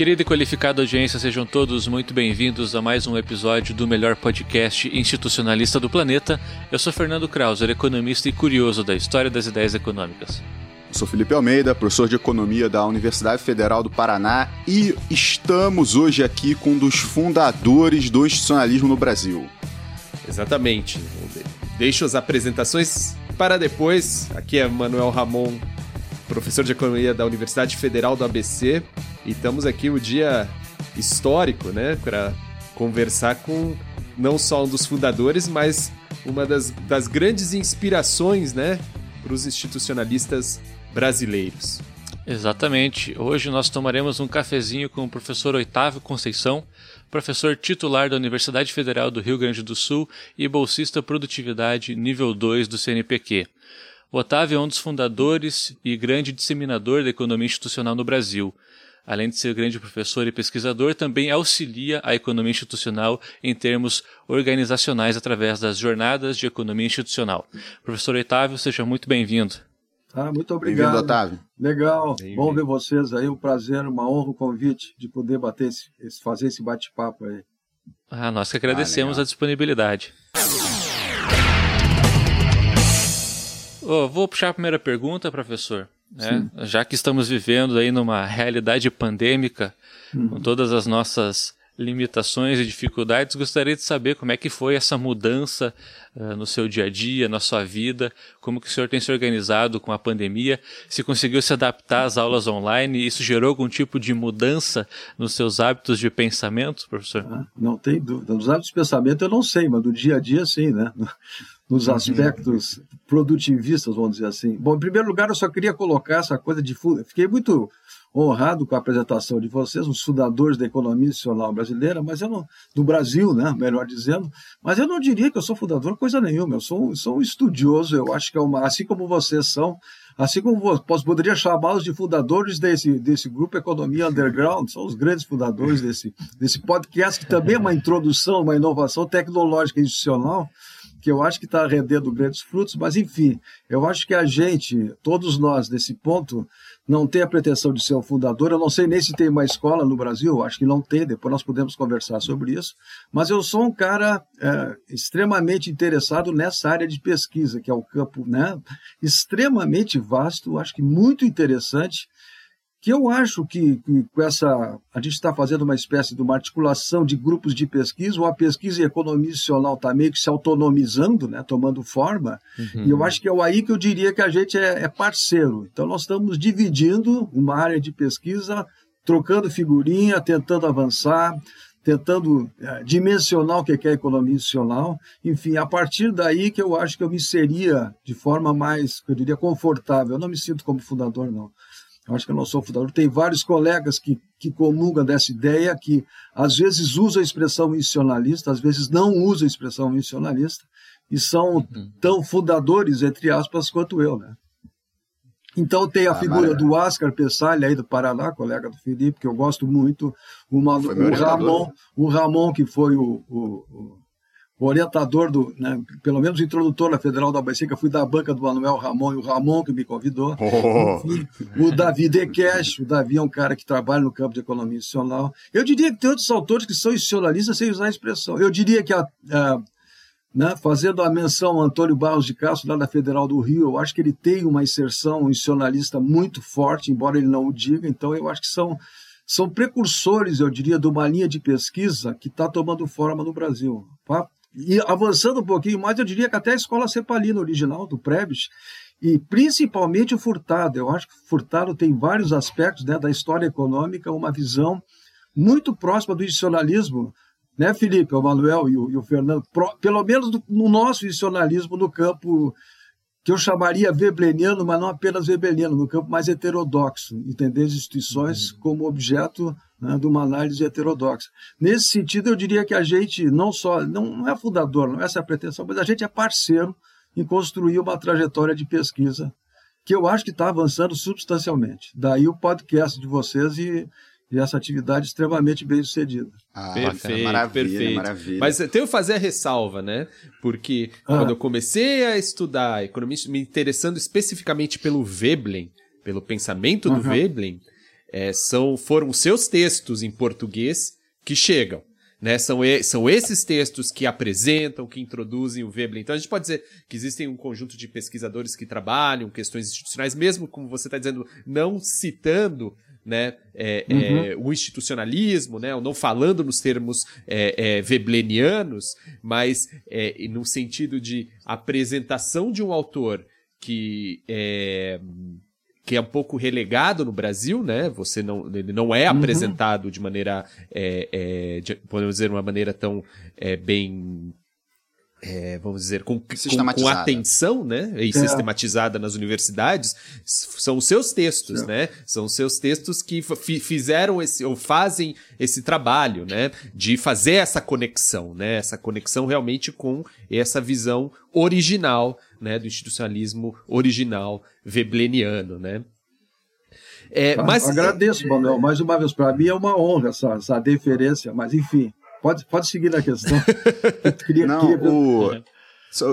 Querida e qualificada audiência, sejam todos muito bem-vindos a mais um episódio do melhor podcast institucionalista do planeta. Eu sou Fernando Krauser, economista e curioso da história das ideias econômicas. Eu sou Felipe Almeida, professor de Economia da Universidade Federal do Paraná e estamos hoje aqui com um dos fundadores do institucionalismo no Brasil. Exatamente. Deixo as apresentações para depois. Aqui é Manuel Ramon, professor de Economia da Universidade Federal do ABC e estamos aqui o dia histórico, né, para conversar com não só um dos fundadores, mas uma das, das grandes inspirações, né, para os institucionalistas brasileiros. Exatamente. Hoje nós tomaremos um cafezinho com o professor Otávio Conceição, professor titular da Universidade Federal do Rio Grande do Sul e bolsista produtividade nível 2 do CNPq. O Otávio é um dos fundadores e grande disseminador da economia institucional no Brasil. Além de ser grande professor e pesquisador, também auxilia a economia institucional em termos organizacionais através das jornadas de economia institucional. Professor Otávio, seja muito bem-vindo. Ah, muito obrigado. Bem-vindo, Otávio. Legal. Bom ver vocês aí. Um prazer, uma honra, o convite de poder bater esse, fazer esse bate-papo aí. Ah, nós que agradecemos ah, a disponibilidade. Oh, vou puxar a primeira pergunta, professor. Né? Já que estamos vivendo aí numa realidade pandêmica, uhum. com todas as nossas limitações e dificuldades, gostaria de saber como é que foi essa mudança uh, no seu dia a dia, na sua vida, como que o senhor tem se organizado com a pandemia, se conseguiu se adaptar às aulas online, isso gerou algum tipo de mudança nos seus hábitos de pensamento, professor? Ah, não tem dúvida. Nos hábitos de pensamento eu não sei, mas do dia a dia sim, né? Nos uhum. aspectos produtivistas, vamos dizer assim. Bom, em primeiro lugar, eu só queria colocar essa coisa de... Fiquei muito honrado com a apresentação de vocês, os fundadores da economia institucional brasileira, mas eu não, do Brasil, né, melhor dizendo, mas eu não diria que eu sou fundador coisa nenhuma, eu sou, sou um estudioso, eu acho que é uma, assim como vocês são, assim como posso, poderia chamá-los de fundadores desse, desse grupo Economia Underground, são os grandes fundadores desse, desse podcast, que também é uma introdução, uma inovação tecnológica institucional, que eu acho que está rendendo grandes frutos, mas enfim, eu acho que a gente, todos nós, nesse ponto, não tem a pretensão de ser o fundador. Eu não sei nem se tem uma escola no Brasil, acho que não tem, depois nós podemos conversar sobre isso. Mas eu sou um cara é, extremamente interessado nessa área de pesquisa, que é o campo né, extremamente vasto, acho que muito interessante que eu acho que, que com essa a gente está fazendo uma espécie de uma articulação de grupos de pesquisa, ou a pesquisa em economia institucional está meio que se autonomizando, né, tomando forma, uhum. e eu acho que é aí que eu diria que a gente é, é, parceiro. Então nós estamos dividindo uma área de pesquisa, trocando figurinha, tentando avançar, tentando é, dimensionar o que é a economia institucional. Enfim, a partir daí que eu acho que eu me seria de forma mais, eu diria, confortável. Eu não me sinto como fundador, não eu acho que eu não sou fundador. Tem vários colegas que, que comungam dessa ideia, que às vezes usam a expressão missionalista, às vezes não usam a expressão missionalista, e são uhum. tão fundadores, entre aspas, quanto eu. Né? Então tem a ah, figura do Oscar Pessalha aí do Paraná, colega do Felipe, que eu gosto muito, o, o Ramon, o Ramon, que foi o, o, o orientador do, né, pelo menos o introdutor na Federal da eu fui da banca do Manuel Ramon, e o Ramon que me convidou. Oh. Enfim, o Davi Decash, o Davi é um cara que trabalha no campo de economia institucional. Eu diria que tem outros autores que são institucionalistas sem usar a expressão. Eu diria que, a, a né, fazendo a menção ao Antônio Barros de Castro, lá da Federal do Rio, eu acho que ele tem uma inserção institucionalista muito forte, embora ele não o diga, então eu acho que são são precursores, eu diria, de uma linha de pesquisa que está tomando forma no Brasil. Tá? E avançando um pouquinho mais, eu diria que até a escola Cepalina original, do Prebes, e principalmente o Furtado. Eu acho que o Furtado tem vários aspectos né, da história econômica, uma visão muito próxima do institucionalismo, né, Felipe, o Manuel e o, e o Fernando, pro, pelo menos do, no nosso institucionalismo no campo que eu chamaria webleniano, mas não apenas webleniano, no campo mais heterodoxo, entender as instituições uhum. como objeto né, de uma análise heterodoxa. Nesse sentido, eu diria que a gente não só, não, não é fundador, não é essa a pretensão, mas a gente é parceiro em construir uma trajetória de pesquisa que eu acho que está avançando substancialmente. Daí o podcast de vocês e, e essa atividade extremamente bem sucedida. Ah, perfeito, maravilha, perfeito. Maravilha. Mas tenho que fazer a ressalva, né? Porque ah. quando eu comecei a estudar economia, me interessando especificamente pelo Veblen, pelo pensamento do uhum. Veblen, é, são, foram os seus textos em português que chegam. Né, são, e, são esses textos que apresentam, que introduzem o Veblen. Então a gente pode dizer que existem um conjunto de pesquisadores que trabalham questões institucionais, mesmo como você está dizendo, não citando né, é, é uhum. é, o institucionalismo, né, não falando nos termos é, é, veblenianos, mas é, no sentido de apresentação de um autor que é, que é um pouco relegado no Brasil, né? Você não, ele não é uhum. apresentado de maneira, é, é, de, podemos dizer, uma maneira tão é, bem é, vamos dizer, com, com, com, atenção, né? E é. sistematizada nas universidades, são os seus textos, é. né? São os seus textos que fizeram esse, ou fazem esse trabalho, né? De fazer essa conexão, né? Essa conexão realmente com essa visão original, né? Do institucionalismo original vebleniano, né? É, mas... Agradeço, Manuel, mais uma vez. Para mim é uma honra essa, essa deferência, mas enfim. Pode, pode seguir na questão. queria, Não, queria... O,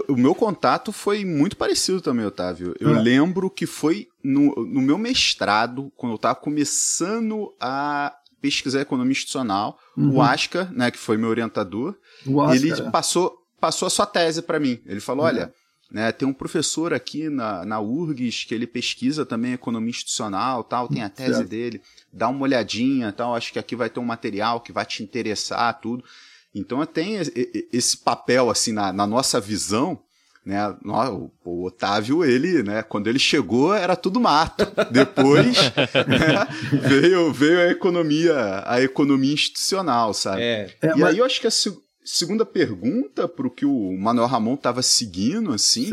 o meu contato foi muito parecido também, Otávio. Eu é. lembro que foi no, no meu mestrado, quando eu estava começando a pesquisar economia institucional, uhum. o Asca, né, que foi meu orientador, Asca, ele é. passou, passou a sua tese para mim. Ele falou, uhum. olha, né, tem um professor aqui na, na URGS que ele pesquisa também economia institucional, tal, tem a tese certo. dele, dá uma olhadinha, tal, acho que aqui vai ter um material que vai te interessar, tudo. Então tem esse papel assim na, na nossa visão, né? O Otávio, ele, né? Quando ele chegou era tudo mato. Depois né, veio, veio a economia, a economia institucional, sabe? É. e mas... aí eu acho que a, segunda pergunta para o que o Manuel Ramon estava seguindo, assim,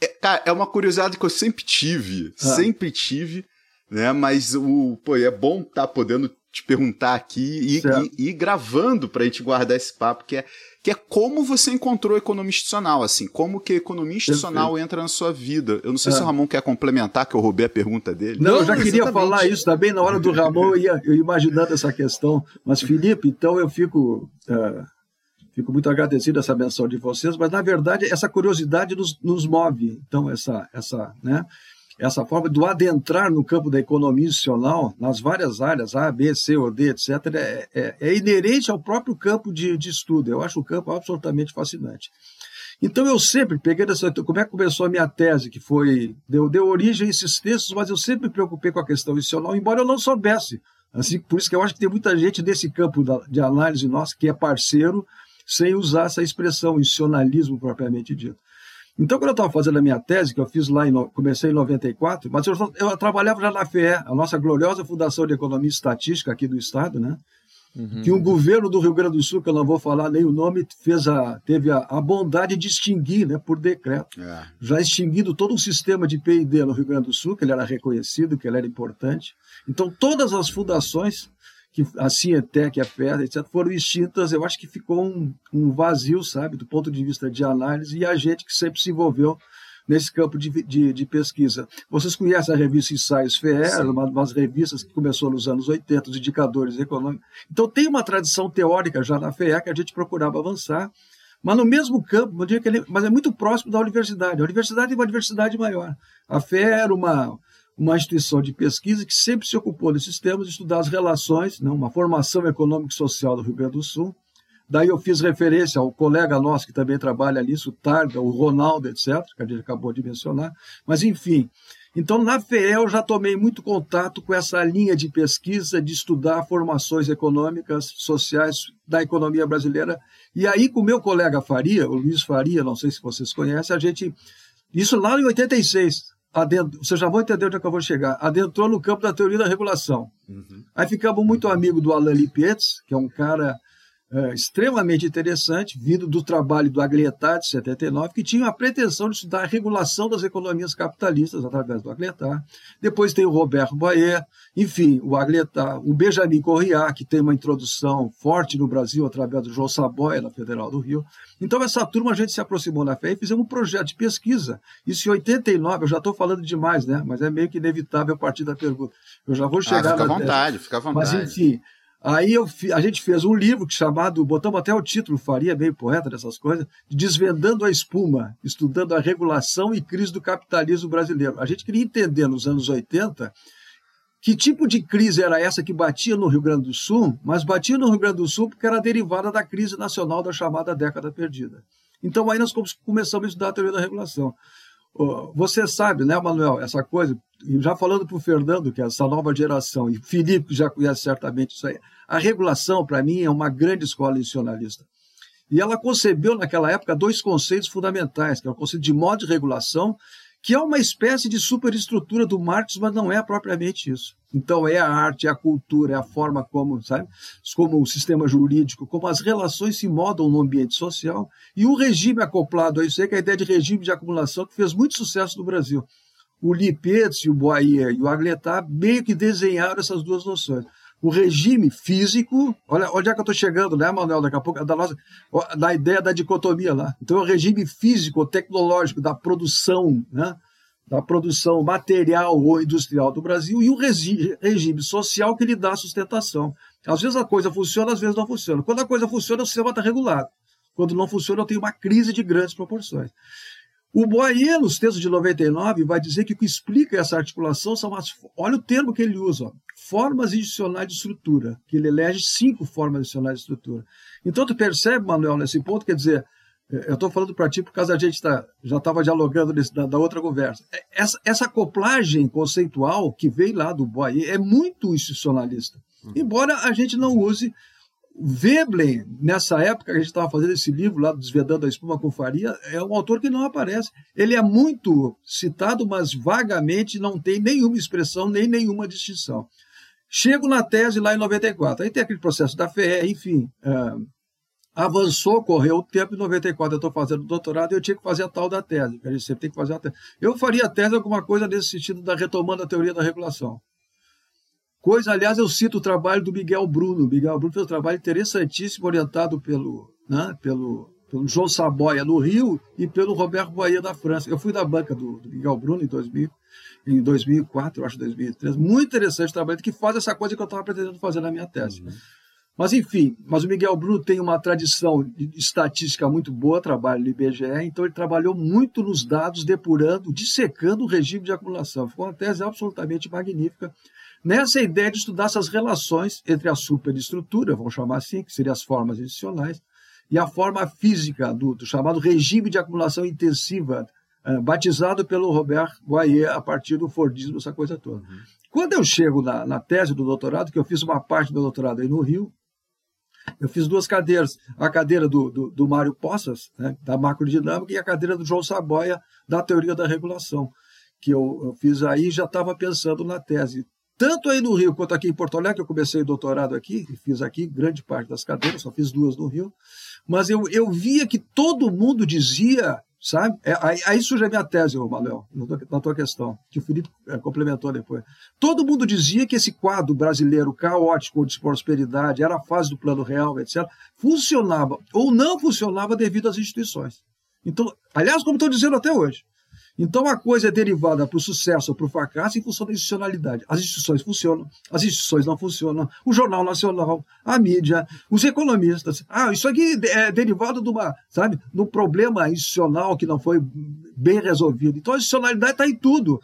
é, cara, é uma curiosidade que eu sempre tive, ah. sempre tive, né? Mas o, pô, é bom estar tá podendo te perguntar aqui e, e, e gravando para a gente guardar esse papo, que é, que é como você encontrou a economia institucional, assim, como que a economia institucional Perfeito. entra na sua vida. Eu não sei é. se o Ramon quer complementar, que eu roubei a pergunta dele. Não, não eu já queria exatamente. falar isso também na hora do Ramon, eu ia, eu ia imaginando essa questão. Mas, Felipe, então eu fico. Uh Fico muito agradecido essa menção de vocês, mas na verdade essa curiosidade nos, nos move. Então essa essa né, essa forma do adentrar no campo da economia institucional nas várias áreas A, B, C ou D, etc. É, é, é inerente ao próprio campo de, de estudo. Eu acho o campo absolutamente fascinante. Então eu sempre peguei essa. Como é que começou a minha tese, que foi. Deu, deu origem a esses textos, mas eu sempre me preocupei com a questão institucional, embora eu não soubesse. Assim, por isso que eu acho que tem muita gente desse campo de análise nossa que é parceiro, sem usar essa expressão, institucionalismo propriamente dito. Então, quando eu estava fazendo a minha tese, que eu fiz lá, em, comecei em 94, mas eu, eu trabalhava já na FEE, a nossa gloriosa Fundação de Economia e Estatística aqui do Estado, né? Uhum. que um governo do Rio Grande do Sul, que eu não vou falar nem o nome, fez a, teve a, a bondade de extinguir, né, por decreto, é. já extinguindo todo um sistema de P&D no Rio Grande do Sul, que ele era reconhecido, que ele era importante. Então, todas as fundações que a Cientec, a FED, etc., foram extintas, eu acho que ficou um, um, vazio, sabe, do ponto de vista de análise, e a gente que sempre se envolveu nesse campo de, de, de pesquisa. Vocês conhecem a revista Ensaios FER, uma das revistas que começou nos anos 80, os indicadores econômicos. Então tem uma tradição teórica já na FEE que a gente procurava avançar, mas no mesmo campo, não diria que ele, mas é muito próximo da universidade. A universidade é uma diversidade maior. A FEE era uma uma instituição de pesquisa que sempre se ocupou desses temas, de estudar as relações, né, uma formação econômica e social do Rio Grande do Sul. Daí eu fiz referência ao colega nosso que também trabalha nisso, o Targa, o Ronaldo, etc., que a gente acabou de mencionar. Mas, enfim, então na FEE eu já tomei muito contato com essa linha de pesquisa, de estudar formações econômicas, sociais da economia brasileira. E aí, com o meu colega Faria, o Luiz Faria, não sei se vocês conhecem, a gente. Isso lá em 86, adentro, vocês já vão entender onde é que eu vou chegar, adentrou no campo da teoria da regulação. Uhum. Aí ficamos muito amigos do Alain Lipietz, que é um cara é, extremamente interessante, vindo do trabalho do Aglietar, de 79, que tinha a pretensão de estudar a regulação das economias capitalistas através do Aglietar. Depois tem o Roberto Boyer, enfim, o Aglietar, o Benjamin Corriá, que tem uma introdução forte no Brasil através do João Saboia, na Federal do Rio. Então, essa turma a gente se aproximou na fé e fizemos um projeto de pesquisa. Isso em 89, eu já estou falando demais, né? Mas é meio que inevitável a partir da pergunta. Eu já vou chegar ah, fica à vontade, fica à vontade. Mas, enfim, Aí eu, a gente fez um livro chamado, botamos até o título, faria meio poeta dessas coisas, Desvendando a Espuma, estudando a regulação e crise do capitalismo brasileiro. A gente queria entender nos anos 80 que tipo de crise era essa que batia no Rio Grande do Sul, mas batia no Rio Grande do Sul porque era derivada da crise nacional da chamada década perdida. Então aí nós começamos a estudar a teoria da regulação. Você sabe, né, Manuel, essa coisa, já falando para o Fernando, que é essa nova geração, e Felipe, que já conhece certamente isso aí, a regulação, para mim, é uma grande escola institucionalista. E ela concebeu, naquela época, dois conceitos fundamentais, que é o conceito de modo de regulação que é uma espécie de superestrutura do Marx, mas não é propriamente isso. Então é a arte, é a cultura, é a forma como, sabe, como o sistema jurídico, como as relações se modam no ambiente social e o regime acoplado a isso é que a ideia de regime de acumulação que fez muito sucesso no Brasil. O Lipetz, o Boyer e o Agletar meio que desenharam essas duas noções o regime físico, olha onde é que eu estou chegando, né, Manuel, daqui a pouco, da, nossa, da ideia da dicotomia lá. Então, o regime físico, tecnológico, da produção, né, da produção material ou industrial do Brasil e o regime social que lhe dá sustentação. Às vezes a coisa funciona, às vezes não funciona. Quando a coisa funciona, o sistema está regulado. Quando não funciona, eu tenho uma crise de grandes proporções. O Boyer, nos textos de 99, vai dizer que o que explica essa articulação são as. Olha o termo que ele usa: ó, formas adicionais de estrutura, que ele elege cinco formas adicionais de estrutura. Então, tu percebe, Manuel, nesse ponto, quer dizer, é, eu estou falando para ti por causa a gente tá, já estava dialogando nesse, da, da, outra conversa. É, essa, essa acoplagem conceitual que veio lá do Boyer é muito institucionalista. Uhum. Embora a gente não use Veblen, nessa época que a gente estava fazendo esse livro lá, Desvedando a Espuma com Faria, é um autor que não aparece. Ele é muito citado, mas vagamente não tem nenhuma expressão, nem nenhuma distinção. Chego na tese lá em 94. Aí tem aquele processo da FE, enfim. É, avançou, correu o tempo, em 94 eu estou fazendo doutorado e eu tinha que fazer a tal da tese, a gente sempre tem que fazer a tese. Eu faria a tese alguma coisa nesse sentido da retomando a teoria da regulação. Coisa, aliás, eu cito o trabalho do Miguel Bruno. Miguel Bruno fez um trabalho interessantíssimo, orientado pelo, né, pelo, pelo João Saboia no Rio e pelo Roberto Boyer da França. Eu fui da banca do, do Miguel Bruno em 2000, em 2004, acho 2003. Muito interessante o trabalho que faz essa coisa que eu estava pretendendo fazer na minha tese. Uhum. Mas, enfim, mas o Miguel Bruno tem uma tradição de estatística muito boa, trabalho no IBGE, então ele trabalhou muito nos dados, depurando, dissecando o regime de acumulação. Ficou uma tese absolutamente magnífica nessa ideia de estudar essas relações entre a superestrutura, vamos chamar assim, que seriam as formas adicionais, e a forma física do, do chamado regime de acumulação intensiva, uh, batizado pelo Robert Boyer a partir do Fordismo, essa coisa toda. Uhum. Quando eu chego na, na, tese do doutorado, que eu fiz uma parte do doutorado aí no Rio, eu fiz duas cadeiras, a cadeira do, do, do Mário Poças, né, da macrodinâmica, e a cadeira do João Saboia, da teoria da regulação, que eu, eu fiz aí já estava pensando na tese. Tanto aí no Rio quanto aqui em Porto Alegre, eu comecei o doutorado aqui, e fiz aqui grande parte das cadeiras, só fiz duas no Rio, mas eu, eu via que todo mundo dizia, sabe? É, aí, aí surge a minha tese, Manuel, na tua questão, que o Felipe é, complementou depois. Todo mundo dizia que esse quadro brasileiro caótico de prosperidade era a fase do plano real, etc., funcionava ou não funcionava devido às instituições. Então, aliás, como estou dizendo até hoje, então a coisa é derivada para o sucesso ou para o fracasso em função da institucionalidade. As instituições funcionam, as instituições não funcionam, o Jornal Nacional, a mídia, os economistas. Ah, isso aqui é derivado de uma, sabe, de um problema institucional que não foi bem resolvido. Então a institucionalidade está em tudo.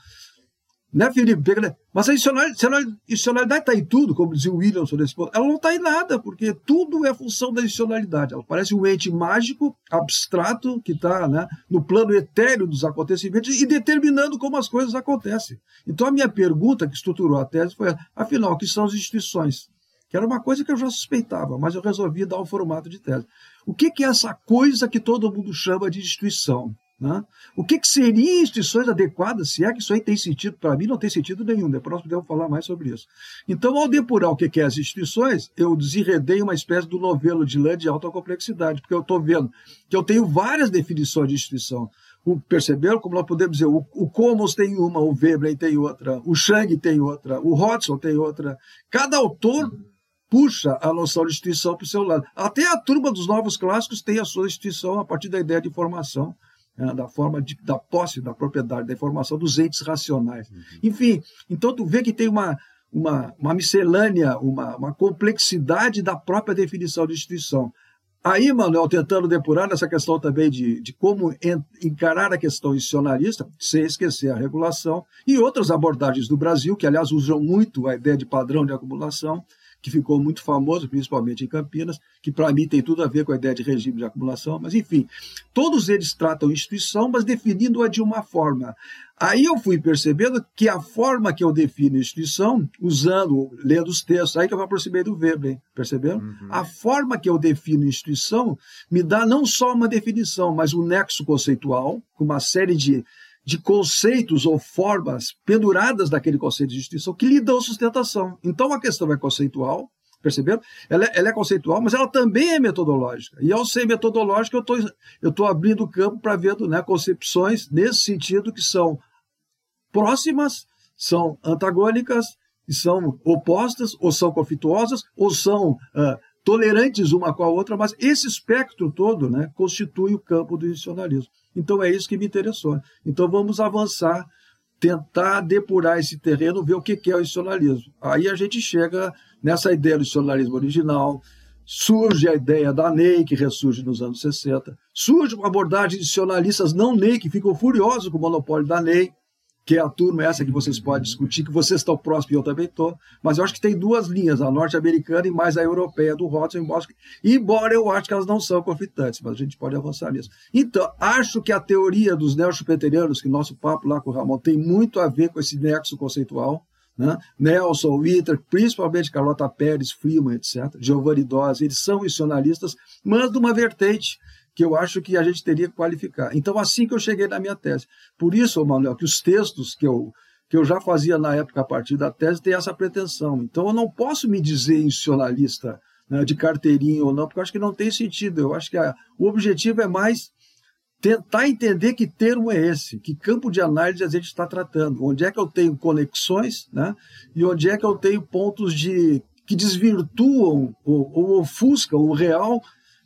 Né, Felipe? Mas a institucionalidade está em tudo, como dizia o Williamson nesse ponto. Ela não está em nada, porque tudo é função da institucionalidade. Ela parece um ente mágico, abstrato, que está né, no plano etéreo dos acontecimentos e determinando como as coisas acontecem. Então, a minha pergunta que estruturou a tese foi: afinal, o que são as instituições? Que era uma coisa que eu já suspeitava, mas eu resolvi dar um formato de tese. O que, que é essa coisa que todo mundo chama de instituição? Né? O que, que seriam instituições adequadas, se é que isso aí tem sentido? Para mim, não tem sentido nenhum. Depois nós podemos falar mais sobre isso. Então, ao depurar o que, que é as instituições, eu desenredei uma espécie do novelo de lã de alta complexidade, porque eu estou vendo que eu tenho várias definições de instituição. O, perceberam como nós podemos dizer? O, o tem uma, o Veblen tem outra, o Chang tem outra, o Hodgson tem outra. Cada autor puxa a noção de instituição para o seu lado. Até a turma dos novos clássicos tem a sua instituição a partir da ideia de formação né, da forma de, da posse da propriedade, da informação dos entes racionais. Uhum. Enfim, então tu vê que tem uma, uma, uma miscelânea, uma, uma complexidade da própria definição de instituição. Aí, Manuel, tentando depurar nessa questão também de, de como encarar a questão institucionalista, sem esquecer a regulação, e outras abordagens do Brasil, que, aliás, usam muito a ideia de padrão de acumulação, que ficou muito famoso, principalmente em Campinas, que para mim tem tudo a ver com a ideia de regime de acumulação, mas enfim, todos eles tratam instituição, mas definindo-a de uma forma. Aí eu fui percebendo que a forma que eu defino instituição, usando, lendo os textos, aí que eu me aproximei do Weber, perceberam? Uhum. A forma que eu defino instituição me dá não só uma definição, mas um nexo conceitual, com uma série de de conceitos ou formas penduradas daquele conceito de instituição que lhe dão sustentação. Então a questão é conceitual, perceberam? Ela é, ela é conceitual, mas ela também é metodológica. E ao ser metodológica, eu tô, estou abrindo o campo para ver né, concepções nesse sentido que são próximas, são antagônicas, são opostas, ou são conflituosas, ou são uh, tolerantes uma com a outra, mas esse espectro todo né, constitui o campo do institucionalismo. Então é isso que me interessou. Então vamos avançar, tentar depurar esse terreno, ver o que é o institucionalismo. Aí a gente chega nessa ideia do institucionalismo original, surge a ideia da NEI, que ressurge nos anos 60, surge uma abordagem de institucionalistas não NEI, que ficam furiosos com o monopólio da NEI, que é a turma essa que vocês podem discutir, que vocês estão próximos e eu também estou, mas eu acho que tem duas linhas, a norte-americana e mais a europeia do Rothschild, embora eu acho que elas não são conflitantes, mas a gente pode avançar nisso. Então, acho que a teoria dos neo-schumpeterianos, que nosso papo lá com o Ramon tem muito a ver com esse nexo conceitual, né? Nelson, Witter, principalmente Carlota Pérez, Freeman, etc., Giovanni Dose, eles são missionalistas, mas de uma vertente que eu acho que a gente teria que qualificar. Então, assim que eu cheguei na minha tese. Por isso, Manuel, que os textos que eu, que eu já fazia na época a partir da tese têm essa pretensão. Então, eu não posso me dizer institucionalista né, de carteirinha ou não, porque eu acho que não tem sentido. Eu acho que a, o objetivo é mais tentar entender que termo é esse, que campo de análise a gente está tratando, onde é que eu tenho conexões, né? E onde é que eu tenho pontos de que desvirtuam ou, ou ofuscam o real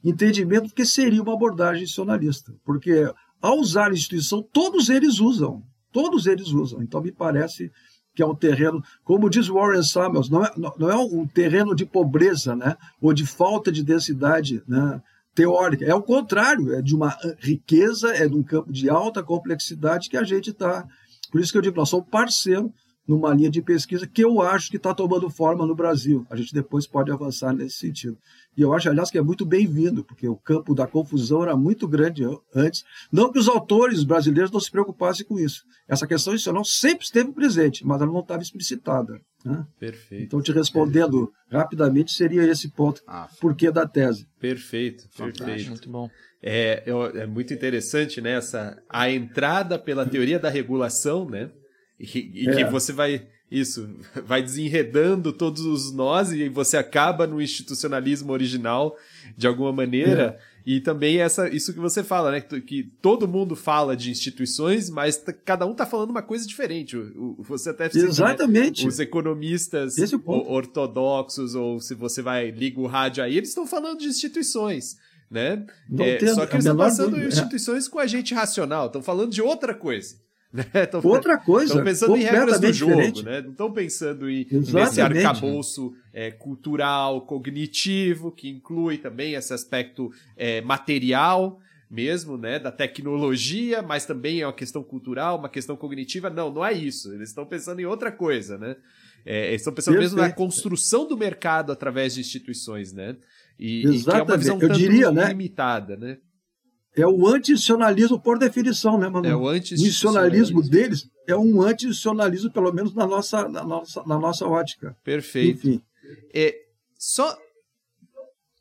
entendimento do que seria uma abordagem institucionalista. Porque ao usar a instituição, todos eles usam. Todos eles usam. Então, me parece que é um terreno, como diz Warren Samuels, não é, não é um terreno de pobreza, né? ou de falta de densidade né? teórica. É o contrário, é de uma riqueza, é de um campo de alta complexidade que a gente está. Por isso que eu digo, nós somos parceiro numa linha de pesquisa que eu acho que está tomando forma no Brasil. A gente depois pode avançar nesse sentido. E eu acho, aliás, que é muito bem-vindo, porque o campo da confusão era muito grande antes. Não que os autores brasileiros não se preocupassem com isso. Essa questão institucional sempre esteve presente, mas ela não estava explicitada. Né? Perfeito. Então, te respondendo perfeito. rapidamente, seria esse ponto. Ah, porquê da tese. Perfeito, perfeito. Muito bom. É, é, muito interessante, né? Essa, a entrada pela teoria da regulação, né? E, e é. que você vai isso, vai desenredando todos os nós e você acaba no institucionalismo original de alguma maneira. É. E também essa, isso que você fala, né? Que todo mundo fala de instituições, mas cada um tá falando uma coisa diferente. O, o, você até Exatamente. Né? Os economistas é ortodoxos, ou se você vai, liga o rádio aí, eles estão falando de instituições. Né? É, só que eles estão passando dúvida. instituições com a gente racional, estão falando de outra coisa. Né? Outra coisa. Estão pensando em regras do jogo, diferente. né? Não estão pensando em, nesse arcabouço é, cultural, cognitivo, que inclui também esse aspecto é, material mesmo, né, da tecnologia, mas também é uma questão cultural, uma questão cognitiva. Não, não é isso. Eles estão pensando em outra coisa, né? É, eles estão pensando Perfeito. mesmo na construção do mercado através de instituições, né? E, e que é uma visão Eu diria, né? limitada, né? É o anti-institucionalismo por definição, né, mano? É o anti-institucionalismo. deles é um anti-institucionalismo, pelo menos na nossa, na nossa, na nossa ótica. Perfeito. Enfim. É, só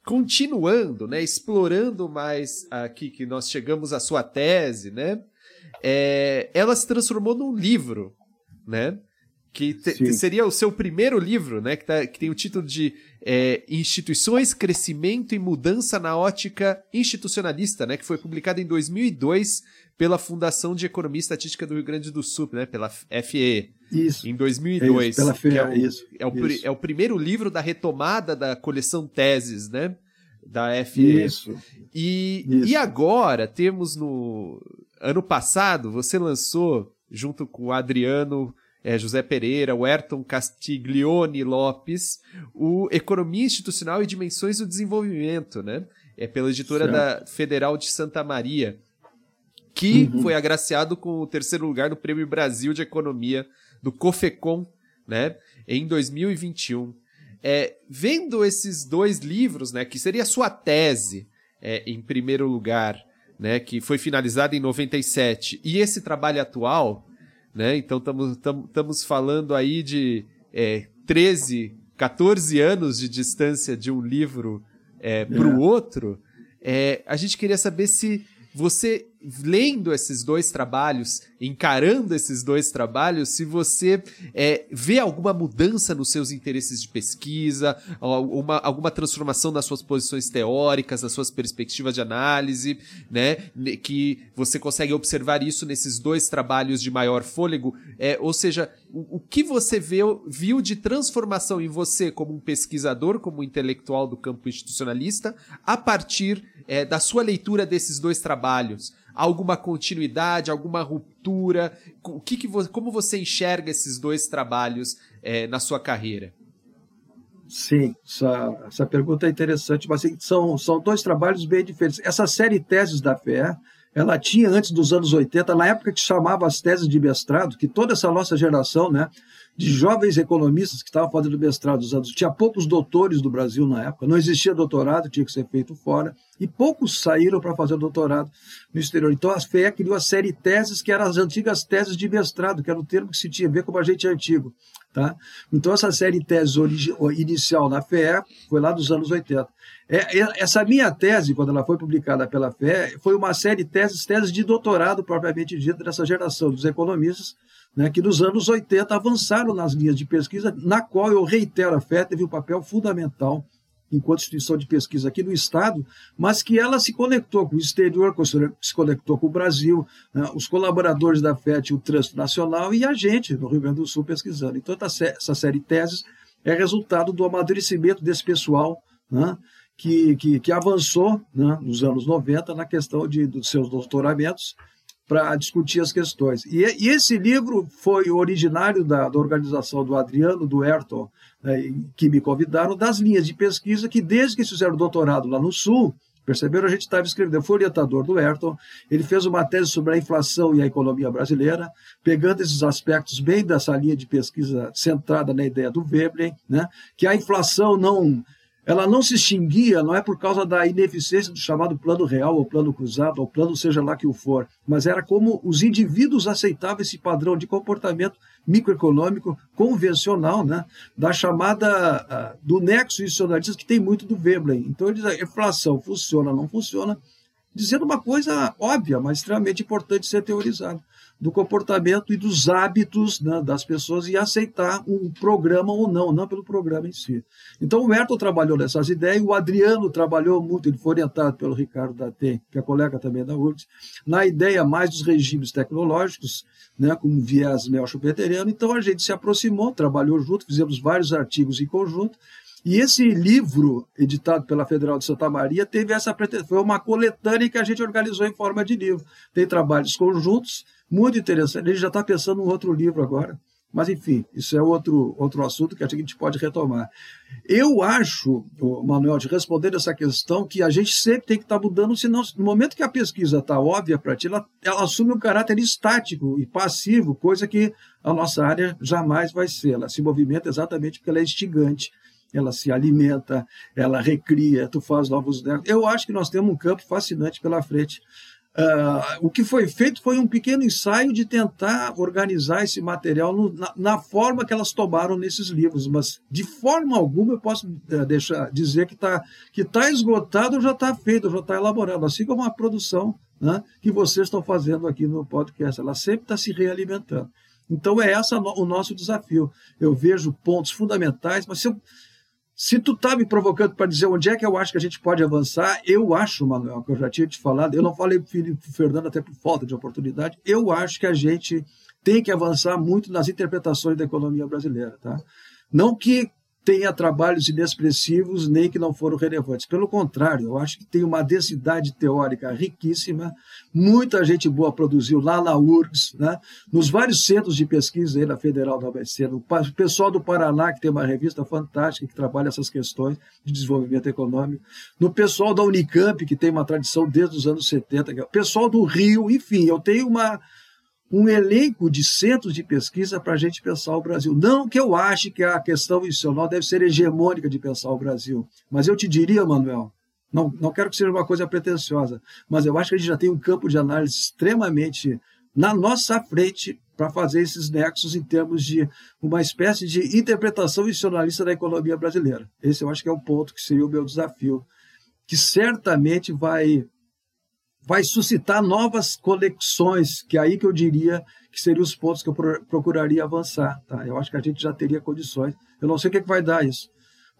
continuando, né, explorando mais aqui que nós chegamos à sua tese, né? É, ela se transformou num livro, né? Que, te, seria o seu primeiro livro, né? Que, tá, que tem o título de é, Instituições, Crescimento e Mudança na Ótica Institucionalista, né, que foi publicado em 2002 pela Fundação de Economia e Estatística do Rio Grande do Sul, né, pela FE. Isso. Em 2002. É isso, pela é, o, isso, é, o, isso. é o primeiro livro da retomada da coleção Teses, né, da FE. Isso. E, isso. e agora temos no... Ano passado, você lançou, junto com o Adriano é, José Pereira, o Ayrton Castiglione Lopes, o Economia Institucional e Dimensões do Desenvolvimento, né? é pela editora certo. da Federal de Santa Maria, que uhum. foi agraciado com o terceiro lugar no Prêmio Brasil de Economia do COFECOM, né, em 2021. É, vendo esses dois livros, né, que seria a sua tese, é, em primeiro lugar, né, que foi finalizada em 97, e esse trabalho atual, né, então estamos falando aí de é, 13, 14 anos de distância de um livro é, para o é. outro, é, a gente queria saber se você lendo esses dois trabalhos, encarando esses dois trabalhos, se você é, vê alguma mudança nos seus interesses de pesquisa, uma, alguma transformação nas suas posições teóricas, nas suas perspectivas de análise, né? Que você consegue observar isso nesses dois trabalhos de maior fôlego. É, ou seja, o, o que você vê, viu de transformação em você como um pesquisador, como um intelectual do campo institucionalista, a partir é, da sua leitura desses dois trabalhos? Alguma continuidade, alguma ruptura? O que, que você, como você enxerga esses dois trabalhos é, na sua carreira? Sim, essa, essa pergunta é interessante, mas assim, são, são dois trabalhos bem diferentes. Essa série Teses da FE, ela tinha antes dos anos 80, na época que chamava as teses de mestrado, que toda essa nossa geração, né, de jovens economistas que estavam fazendo mestrado. Tinha poucos doutores do Brasil na época, não existia doutorado, tinha que ser feito fora, e poucos saíram para fazer doutorado no exterior. Então a FEE criou a série teses, que eram as antigas teses de mestrado, que era o termo que se tinha a ver com a gente antigo. Tá? Então essa série tese inicial na FEE foi lá dos anos 80. É, é, essa minha tese, quando ela foi publicada pela FEE, foi uma série de teses, teses de doutorado propriamente dita dessa geração dos economistas, né, que nos anos 80 avançaram nas linhas de pesquisa, na qual eu reitero a fé, teve um papel fundamental enquanto instituição de pesquisa aqui no Estado, mas que ela se conectou com o exterior, se conectou com o Brasil, né, os colaboradores da FET, o Trânsito Nacional e a gente no Rio Grande do Sul pesquisando. Então, essa série de teses é resultado do amadurecimento desse pessoal né, que, que, que, avançou né, nos anos 90 na questão de, dos seus doutoramentos para discutir as questões. E, e, esse livro foi originário da, da organização do Adriano, do Ayrton, né, que me convidaram, das linhas de pesquisa que, desde que fizeram doutorado lá no Sul, perceberam, a gente estava escrevendo, fui orientador do Ayrton, ele fez uma tese sobre a inflação e a economia brasileira, pegando esses aspectos bem dessa linha de pesquisa centrada na ideia do Veblen, né, que a inflação não ela não se extinguia, não é por causa da ineficiência do chamado plano real, ou plano cruzado, ou plano seja lá que o for, mas era como os indivíduos aceitavam esse padrão de comportamento microeconômico convencional, né, da chamada, uh, do nexo institucionalista que tem muito do Veblen. Então ele diz, a inflação funciona, não funciona, dizendo uma coisa óbvia, mas extremamente importante ser teorizada do comportamento e dos hábitos né, das pessoas e aceitar um programa ou não, não pelo programa em si. Então o Ayrton trabalhou nessas ideias, o Adriano trabalhou muito, ele foi orientado pelo Ricardo Datem, que é colega também da URGS, na ideia mais dos regimes tecnológicos, né, com viés neo-schumpeteriano. Então a gente se aproximou, trabalhou junto, fizemos vários artigos em conjunto, e esse livro, editado pela Federal de Santa Maria, teve essa. Foi uma coletânea que a gente organizou em forma de livro. Tem trabalhos conjuntos, muito interessante. Gente já está pensando em outro livro agora. Mas, enfim, isso é outro, outro assunto que a gente pode retomar. Eu acho, Manuel, de responder essa questão, que a gente sempre tem que estar tá mudando, senão, no momento que a pesquisa está óbvia para ti, ela, ela assume um caráter estático e passivo, coisa que a nossa área jamais vai ser. Ela se movimenta exatamente porque ela é instigante ela se alimenta, ela recria, tu faz novos Eu acho que nós temos um campo fascinante pela frente. Uh, o que foi feito foi um pequeno ensaio de tentar organizar esse material no, na, na, forma que elas tomaram nesses livros, mas de forma alguma eu posso uh, deixar dizer que está que tá esgotado já está feito, já está elaborado, assim como a produção né, que vocês estão fazendo aqui no podcast. Ela sempre está se realimentando. Então é esse o nosso desafio. Eu vejo pontos fundamentais, mas se eu, se tu tá me provocando para dizer onde é que eu acho que a gente pode avançar, eu acho, Manuel, que eu já tinha te falado, eu não falei para o Fernando até por falta de oportunidade, eu acho que a gente tem que avançar muito nas interpretações da economia brasileira, tá? Não que tenha trabalhos inexpressivos nem que não foram relevantes. Pelo contrário, eu acho que tem uma densidade teórica riquíssima, muita gente boa produziu lá na URGS, né? nos vários centros de pesquisa aí na Federal da ABC, o pessoal do Paraná, que tem uma revista fantástica que trabalha essas questões de desenvolvimento econômico, no pessoal da Unicamp, que tem uma tradição desde os anos 70, o pessoal do Rio, enfim, eu tenho uma um elenco de centros de pesquisa para a gente pensar o Brasil. Não que eu ache que a questão institucional deve ser hegemônica de pensar o Brasil, mas eu te diria, Manuel, não, não quero que seja uma coisa pretensiosa, mas eu acho que a gente já tem um campo de análise extremamente na nossa frente para fazer esses nexos em termos de uma espécie de interpretação institucionalista da economia brasileira. Esse eu acho que é o ponto que seria o meu desafio, que certamente vai vai suscitar novas conexões, que é aí que eu diria que seriam os pontos que eu procuraria avançar. Tá? Eu acho que a gente já teria condições. Eu não sei o que, é que vai dar isso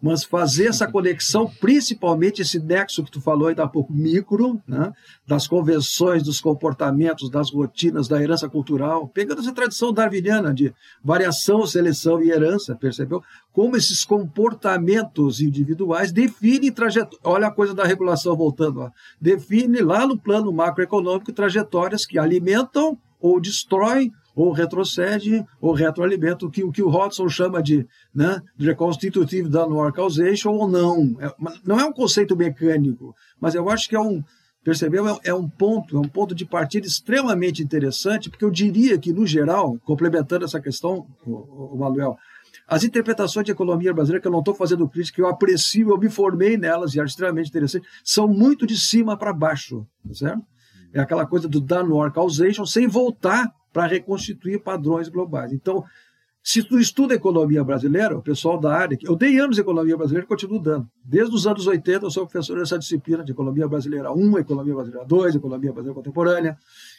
mas fazer essa conexão, principalmente esse nexo que tu falou aí da pouco, micro, né? das convenções, dos comportamentos, das rotinas, da herança cultural, pegando essa tradição darwiniana de variação, seleção e herança, percebeu? Como esses comportamentos individuais definem trajetórias. Olha a coisa da regulação voltando, ó. define lá no plano macroeconômico trajetórias que alimentam ou destroem ou retrocede ou retroalimenta, o que o, que o Hodgson chama de né, reconstitutive downward causation ou não. É, não é um conceito mecânico, mas eu acho que é um, percebeu? É, é, um ponto, é um ponto de partida extremamente interessante, porque eu diria que, no geral, complementando essa questão, o, o Manuel, as interpretações de economia brasileira, que eu não estou fazendo crítica, eu aprecio, eu me formei nelas e acho extremamente interessante, são muito de cima para baixo, certo? É aquela coisa do downward causation, sem voltar para reconstituir padrões globais. Então, se tu estuda economia brasileira, o pessoal da área, eu dei anos de economia brasileira e continuo dando. Desde os anos 80 eu sou professor dessa disciplina de economia brasileira 1, economia brasileira 2, economia brasileira contemporânea,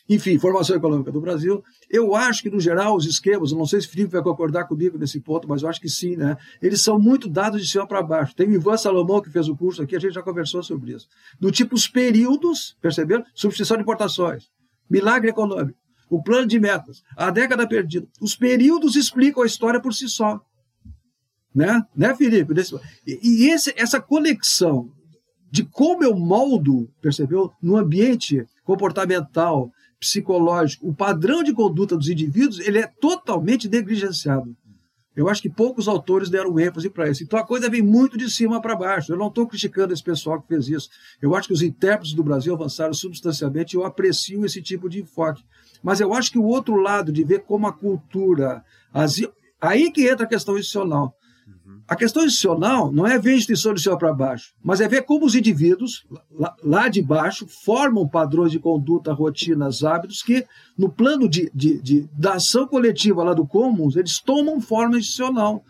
enfim, formação econômica do Brasil. Eu acho que, no geral, os esquemas, não sei se o Felipe vai concordar comigo nesse ponto, mas eu acho que sim, né? Eles são muito dados de cima para baixo. Tem o Ivan Salomão, que fez o curso aqui, a gente já conversou sobre isso. Do tipo os períodos, perceberam? Substituição de importações, milagre econômico o plano de metas, a década perdida. Os períodos explicam a história por si só. Né, né Felipe? E esse, essa conexão de como eu moldo, percebeu? No ambiente comportamental, psicológico, o padrão de conduta dos indivíduos, ele é totalmente negligenciado. Eu acho que poucos autores deram ênfase para isso. Então a coisa vem muito de cima para baixo. Eu não estou criticando esse pessoal que fez isso. Eu acho que os intérpretes do Brasil avançaram substancialmente e eu aprecio esse tipo de enfoque. Mas eu acho que o outro lado de ver como a cultura. As... Aí que entra a questão institucional. A questão institucional não é ver a instituição cima para baixo, mas é ver como os indivíduos, lá, lá, de baixo, formam padrões de conduta, rotinas, hábitos, que, no plano de, de, de da ação coletiva lá do Commons, eles tomam forma institucional.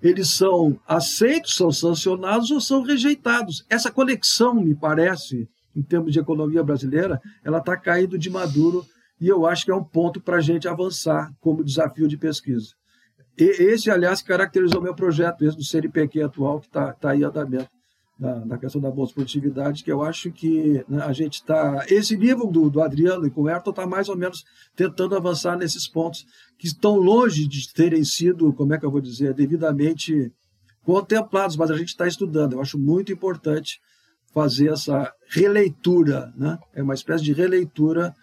Eles são aceitos, são sancionados ou são rejeitados. Essa conexão, me parece, em termos de economia brasileira, ela está caindo de maduro e eu acho que é um ponto para a gente avançar como desafio de pesquisa. E esse, aliás, caracterizou meu projeto, esse do CNPq atual, que está tá aí a andamento, na, na, questão da bolsa produtividade, que eu acho que né, a gente está. Esse livro do, do Adriano e com o Ayrton está mais ou menos tentando avançar nesses pontos que estão longe de terem sido, como é que eu vou dizer, devidamente contemplados, mas a gente está estudando. Eu acho muito importante fazer essa releitura, né? é uma espécie de releitura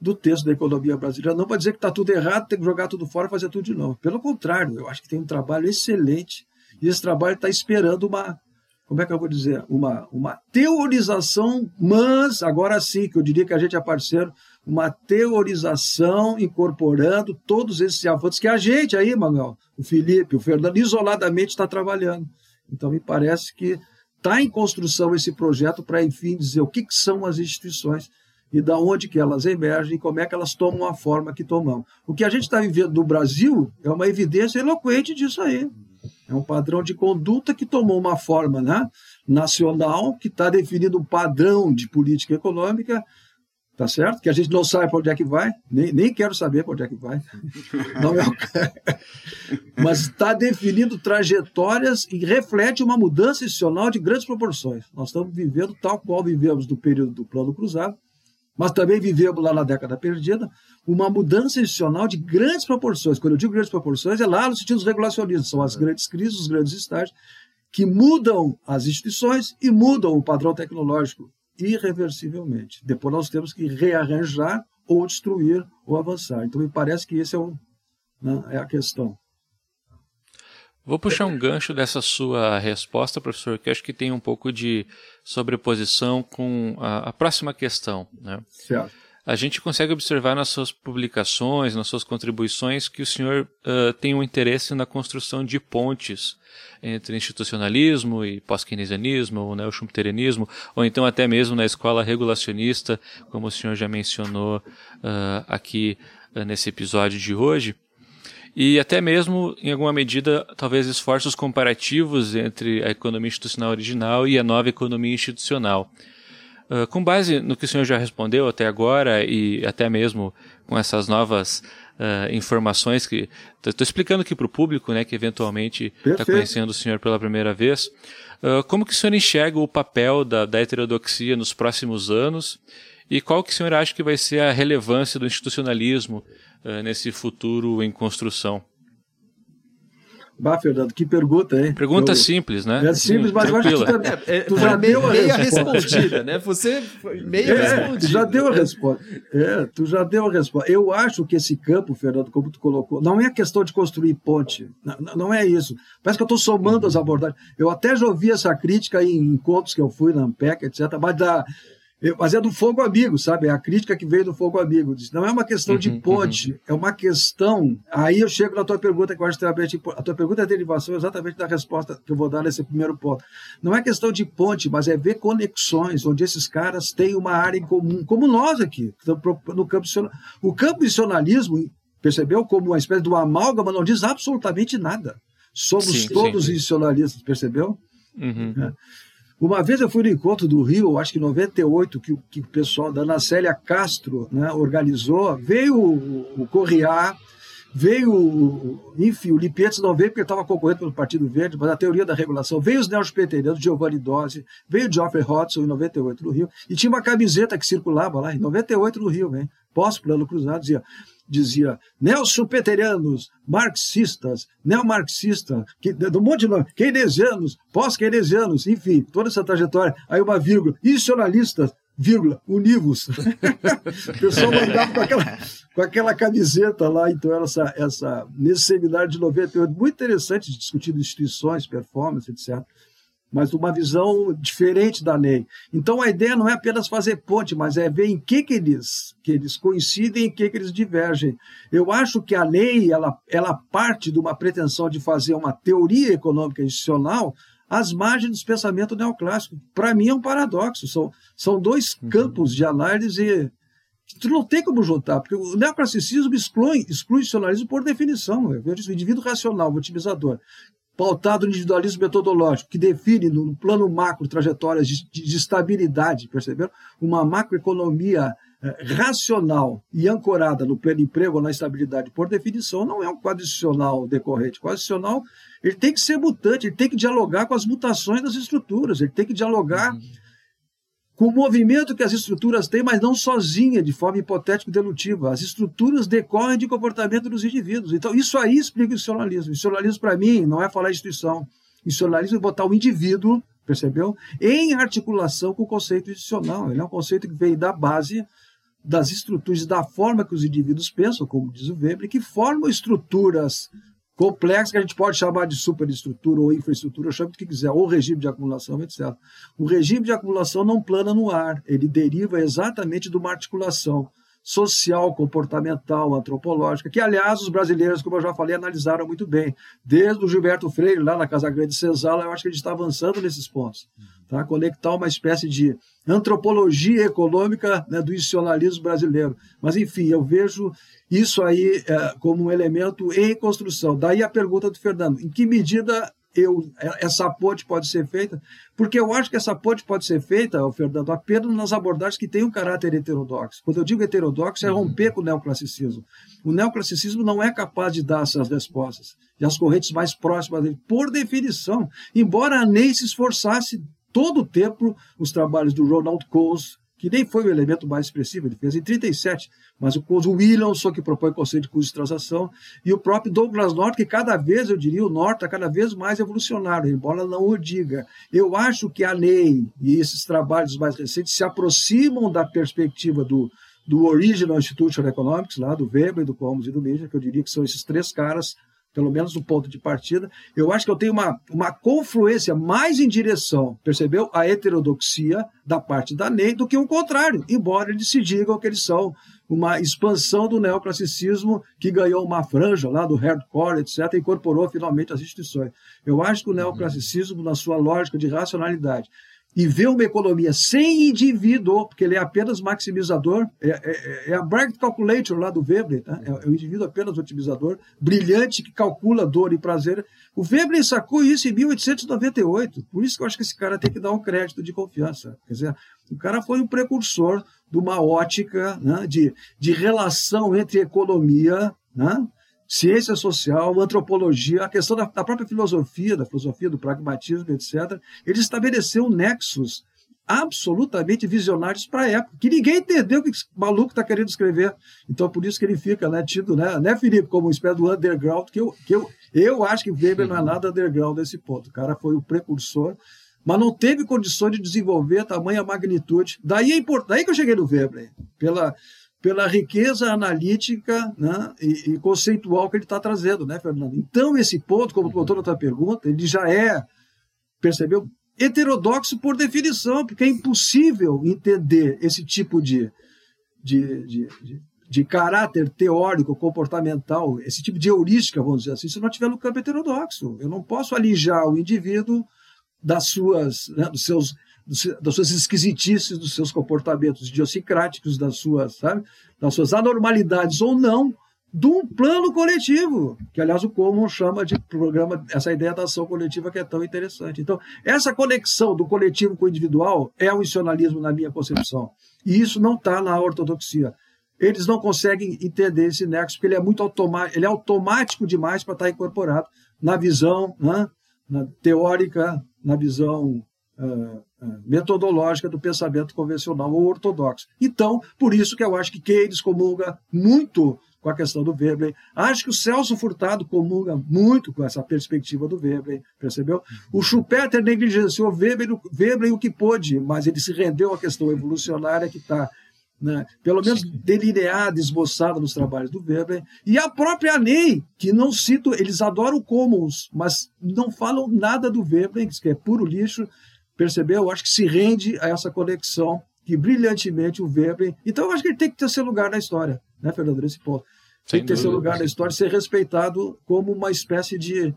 do texto da economia brasileira. Não para dizer que está tudo errado, tem que jogar tudo fora fazer tudo de novo. Pelo contrário, eu acho que tem um trabalho excelente e esse trabalho está esperando uma, como é que eu vou dizer, uma, uma teorização, mas agora sim, que eu diria que a gente é parceiro, uma teorização incorporando todos esses avanços que a gente aí, Manuel, o Felipe, o Fernando, isoladamente está trabalhando. Então me parece que está em construção esse projeto para, enfim, dizer o que, que são as instituições e da onde que elas emergem e como é que elas tomam a forma que tomam. O que a gente está vivendo no Brasil é uma evidência eloquente disso aí. É um padrão de conduta que tomou uma forma né, nacional, que está definindo um padrão de política econômica, tá certo? Que a gente não sabe para onde é que vai, nem, nem quero saber para onde é que vai. Não é o... Mas está definindo trajetórias e reflete uma mudança institucional de grandes proporções. Nós estamos vivendo tal qual vivemos no período do Plano Cruzado, mas também vivemos lá na década perdida uma mudança institucional de grandes proporções. Quando eu digo grandes proporções, é lá no sentido dos regulacionismos, são as grandes crises, os grandes estágios, que mudam as instituições e mudam o padrão tecnológico irreversivelmente. Depois nós temos que rearranjar ou destruir ou avançar. Então me parece que esse é, o, né, é a questão. Vou puxar um gancho dessa sua resposta, professor, que acho que tem um pouco de sobreposição com a, a próxima questão. Né? Certo. A gente consegue observar nas suas publicações, nas suas contribuições, que o senhor uh, tem um interesse na construção de pontes entre institucionalismo e pós-keynesianismo, ou neo-schumpeterianismo, ou então até mesmo na escola regulacionista, como o senhor já mencionou uh, aqui uh, nesse episódio de hoje e até mesmo, em alguma medida, talvez esforços comparativos entre a economia institucional original e a nova economia institucional. Uh, com base no que o senhor já respondeu até agora e até mesmo com essas novas uh, informações que estou explicando aqui para o público, né, que eventualmente está conhecendo o senhor pela primeira vez, uh, como que o senhor enxerga o papel da, da heterodoxia nos próximos anos e qual que o senhor acha que vai ser a relevância do institucionalismo uh, nesse futuro em construção? Bah, Fernando, que pergunta, hein? Pergunta eu, simples, né? É simples, mas Tranquila. eu acho que tu, é, é, tu já deu a meia respondida, né? Você meia é, respondida. Tu já deu a resposta. É, tu já deu a resposta. Eu acho que esse campo, Fernando, como tu colocou, não é questão de construir ponte. Não, não é isso. Parece que eu estou somando as abordagens. Eu até já ouvi essa crítica em encontros que eu fui na Ampec, etc. Mas da mas é do fogo amigo, sabe? É a crítica que veio do fogo amigo. Não é uma questão uhum, de ponte, uhum. é uma questão. Aí eu chego na tua pergunta, que eu acho extremamente A tua pergunta é a derivação exatamente da resposta que eu vou dar nesse primeiro ponto. Não é questão de ponte, mas é ver conexões, onde esses caras têm uma área em comum, como nós aqui, no campo O campo institucionalismo, percebeu? Como uma espécie de uma amálgama, não diz absolutamente nada. Somos sim, todos sim, institucionalistas, percebeu? Uhum. É. Uma vez eu fui no encontro do Rio, acho que em 98, que, que o pessoal da Ana Célia Castro né, organizou, veio o, o Correia, veio, enfim, o Lipetes não veio porque estava concorrendo pelo Partido Verde, mas a teoria da regulação, veio os neopeterianos, Giovanni Dose, veio o Geoffrey Hodgson em 98 no Rio, e tinha uma camiseta que circulava lá, em 98 no Rio, pós-plano cruzado, dizia dizia neosupeterianos, marxistas, neomarxistas, que, do monte de nome, keynesianos, pós-keynesianos, enfim, toda essa trajetória. Aí uma vírgula, institucionalistas, vírgula, univos. o pessoal mandava com aquela, com aquela camiseta lá, então essa, essa, nesse seminário de 98, muito interessante, discutindo instituições, performance, etc mas uma visão diferente da lei. Então a ideia não é apenas fazer ponte, mas é ver em que, que, eles, que eles coincidem e em que, que eles divergem. Eu acho que a lei ela, ela parte de uma pretensão de fazer uma teoria econômica institucional às margens do pensamento neoclássico. Para mim é um paradoxo. São, são dois uhum. campos de análise tu não tem como juntar, porque o neoclassicismo exclui, exclui o por definição. Eu vejo o indivíduo racional, otimizador, pautado no individualismo metodológico, que define no plano macro trajetórias de, de estabilidade, perceberam? Uma macroeconomia eh, racional e ancorada no pleno emprego ou na estabilidade, por definição, não é um quadro institucional decorrente. Institucional ele tem que ser mutante, ele tem que dialogar com as mutações das estruturas, ele tem que dialogar uhum com o movimento que as estruturas têm, mas não sozinha, de forma hipotética e delutiva. As estruturas decorrem de comportamento dos indivíduos. Então, isso aí explica o institucionalismo. O institucionalismo, para mim, não é falar instituição. O institucionalismo é botar o indivíduo, percebeu? Em articulação com o conceito institucional. Ele é um conceito que vem da base das estruturas, da forma que os indivíduos pensam, como diz o Weber, que formam estruturas complexo que a gente pode chamar de superestrutura ou infraestrutura, chame o que quiser, ou regime de acumulação, etc. O regime de acumulação não plana no ar, ele deriva exatamente de uma articulação social, comportamental, antropológica, que, aliás, os brasileiros, como eu já falei, analisaram muito bem. Desde o Gilberto Freire, lá na Casa Grande de Senzala, eu acho que a gente está avançando nesses pontos. Tá? Conectar uma espécie de antropologia econômica né, do institucionalismo brasileiro. Mas, enfim, eu vejo isso aí é, como um elemento em construção. Daí a pergunta do Fernando: em que medida eu, essa ponte pode ser feita? Porque eu acho que essa ponte pode ser feita, Fernando, apenas nas abordagens que têm um caráter heterodoxo. Quando eu digo heterodoxo, é romper com o neoclassicismo. O neoclassicismo não é capaz de dar essas respostas. E as correntes mais próximas dele, por definição, embora a Ney se esforçasse todo o tempo, os trabalhos do Ronald Coase, que nem foi o elemento mais expressivo, ele fez em 37, mas o Williamson, que propõe o conceito de custo de transação, e o próprio Douglas North, que cada vez, eu diria, o North está cada vez mais evolucionário, embora não o diga. Eu acho que a Ney e esses trabalhos mais recentes se aproximam da perspectiva do, do Original Institutional Economics, lá do Weber, do Commons e do Misha, que eu diria que são esses três caras pelo menos o ponto de partida. Eu acho que eu tenho uma, uma confluência mais em direção, percebeu? A heterodoxia da parte da Ney do que o contrário, embora eles se digam que eles são uma expansão do neoclassicismo que ganhou uma franja lá do hardcore, etc., e incorporou finalmente as instituições. Eu acho que o neoclassicismo, na sua lógica de racionalidade, e vê uma economia sem indivíduo, porque ele é apenas maximizador, é, é, é a Bracket Calculator lá do Veblen, tá? é, o indivíduo apenas otimizador, brilhante, que calcula dor e prazer. O Veblen sacou isso em 1898, por isso que eu acho que esse cara tem que dar um crédito de confiança. Quer dizer, o cara foi um precursor de uma ótica né, de, de relação entre economia né, ciência social, antropologia, a questão da, da, própria filosofia, da filosofia do pragmatismo, etc. Ele estabeleceu nexos absolutamente visionários para a época, que ninguém entendeu o que esse maluco está querendo escrever. Então, por isso que ele fica né, tido, né, né, Felipe, como uma espécie do underground, que eu, que eu, eu acho que Weber não é nada underground nesse ponto. O cara foi o precursor, mas não teve condições de desenvolver tamanha magnitude. Daí, é import... Daí que eu cheguei no Weber, pela, pela riqueza analítica né, e, e, conceitual que ele está trazendo, né, Fernando? Então, esse ponto, como botou na tua pergunta, ele já é, percebeu, heterodoxo por definição, porque é impossível entender esse tipo de, de, de, de, de caráter teórico, comportamental, esse tipo de heurística, vamos dizer assim, se não tiver no campo heterodoxo. Eu não posso alijar o indivíduo das suas, né, dos seus das suas esquisitices, dos seus comportamentos idiosincráticos, das suas, sabe, das suas anormalidades ou não, de um plano coletivo, que aliás o Common chama de programa, essa ideia da ação coletiva que é tão interessante. Então, essa conexão do coletivo com o individual é o missionalismo na minha concepção. E isso não está na ortodoxia. Eles não conseguem entender esse nexo, porque ele é muito automático, ele é automático demais para estar incorporado na visão né, na teórica, na visão uh, metodológica do pensamento convencional ou ortodoxo. Então, por isso que eu acho que Keynes comunga muito com a questão do Veblen. Acho que o Celso Furtado comunga muito com essa perspectiva do Veblen, percebeu? O Schumpeter negligenciou Veblen, Veblen o que pôde, mas ele se rendeu à questão evolucionária que está né, pelo menos delineada, esboçada nos trabalhos do Weber, e a própria Ney, que não cito, eles adoram o Commons, mas não falam nada do Weber, que é puro lixo, Percebeu? Eu acho que se rende a essa conexão que brilhantemente o Weber. Então eu acho que ele tem que ter seu lugar na história, né, Fernando? Nesse ponto. Tem que ter seu lugar na história, ser respeitado como uma espécie de.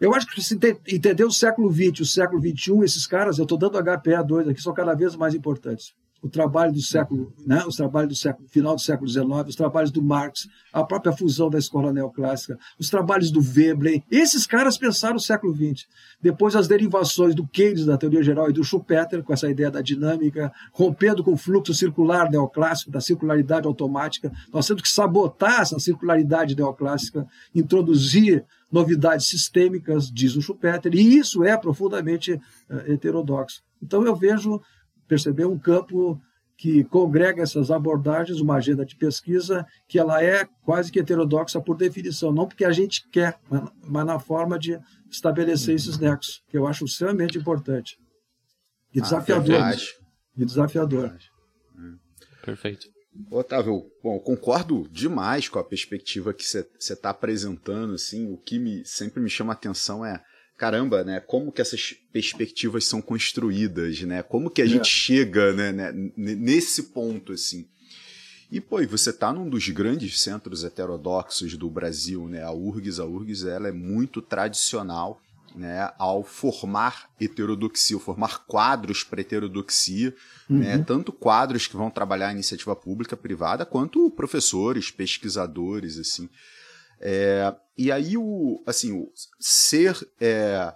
Eu acho que se entender o século XX, o século XXI, esses caras, eu estou dando HPA2 aqui, são cada vez mais importantes o trabalho do século, né, os trabalhos do século, final do século XIX, os trabalhos do Marx, a própria fusão da escola neoclássica, os trabalhos do Veblen, esses caras pensaram o século XX. Depois as derivações do Keynes da teoria geral e do Schumpeter, com essa ideia da dinâmica, rompendo com o fluxo circular neoclássico, da circularidade automática, nós temos que sabotar essa circularidade neoclássica, introduzir novidades sistêmicas, diz o Schumpeter, e isso é profundamente uh, heterodoxo. Então eu vejo perceber um campo que congrega essas abordagens, uma agenda de pesquisa que ela é quase que heterodoxa por definição, não porque a gente quer, mas na forma de estabelecer esses nexos, que eu acho extremamente importante e ah, desafiador. Ah, e desafiador. Perfeito. Otávio, bom, concordo demais com a perspectiva que você está apresentando. Assim, o que me, sempre me chama a atenção é caramba, né? Como que essas perspectivas são construídas, né? Como que a é. gente chega né, né, nesse ponto, assim. E, pô, e você tá num dos grandes centros heterodoxos do Brasil, né? A URGS, a URGS, ela é muito tradicional, né? Ao formar heterodoxia, formar quadros para heterodoxia, né? uhum. né? Tanto quadros que vão trabalhar a iniciativa pública, privada, quanto professores, pesquisadores, assim. É, e aí o assim o ser é,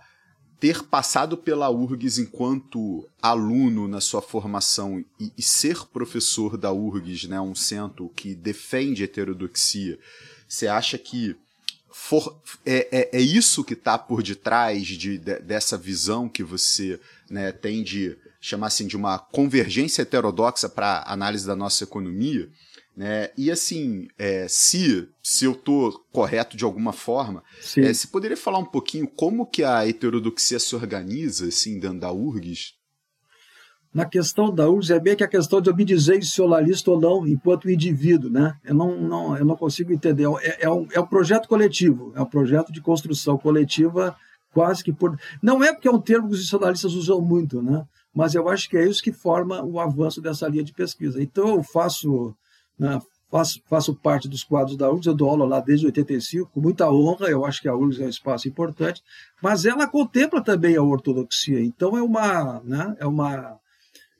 ter passado pela URGS enquanto aluno na sua formação e, e, ser professor da URGS, né, um centro que defende heterodoxia, você acha que for, é, é, é, isso que está por detrás de, de, dessa visão que você né, tem de chamar assim de uma convergência heterodoxa para análise da nossa economia. Né? E assim, é, se, se eu estou correto de alguma forma, é, você poderia falar um pouquinho como que a heterodoxia se organiza assim, dentro da URGS? Na questão da URGS é bem que a questão de eu me dizer institucionalista ou não enquanto indivíduo. Né? Eu, não, não, eu não consigo entender. É, é, um, é um projeto coletivo, é um projeto de construção coletiva quase que por... Não é porque é um termo que os institucionalistas usam muito, né? mas eu acho que é isso que forma o avanço dessa linha de pesquisa. Então eu faço né? Faço, faço, parte dos quadros da URGS, eu dou aula lá desde 85, com muita honra, eu acho que a URGS é um espaço importante, mas ela contempla também a ortodoxia, então é uma, né, é uma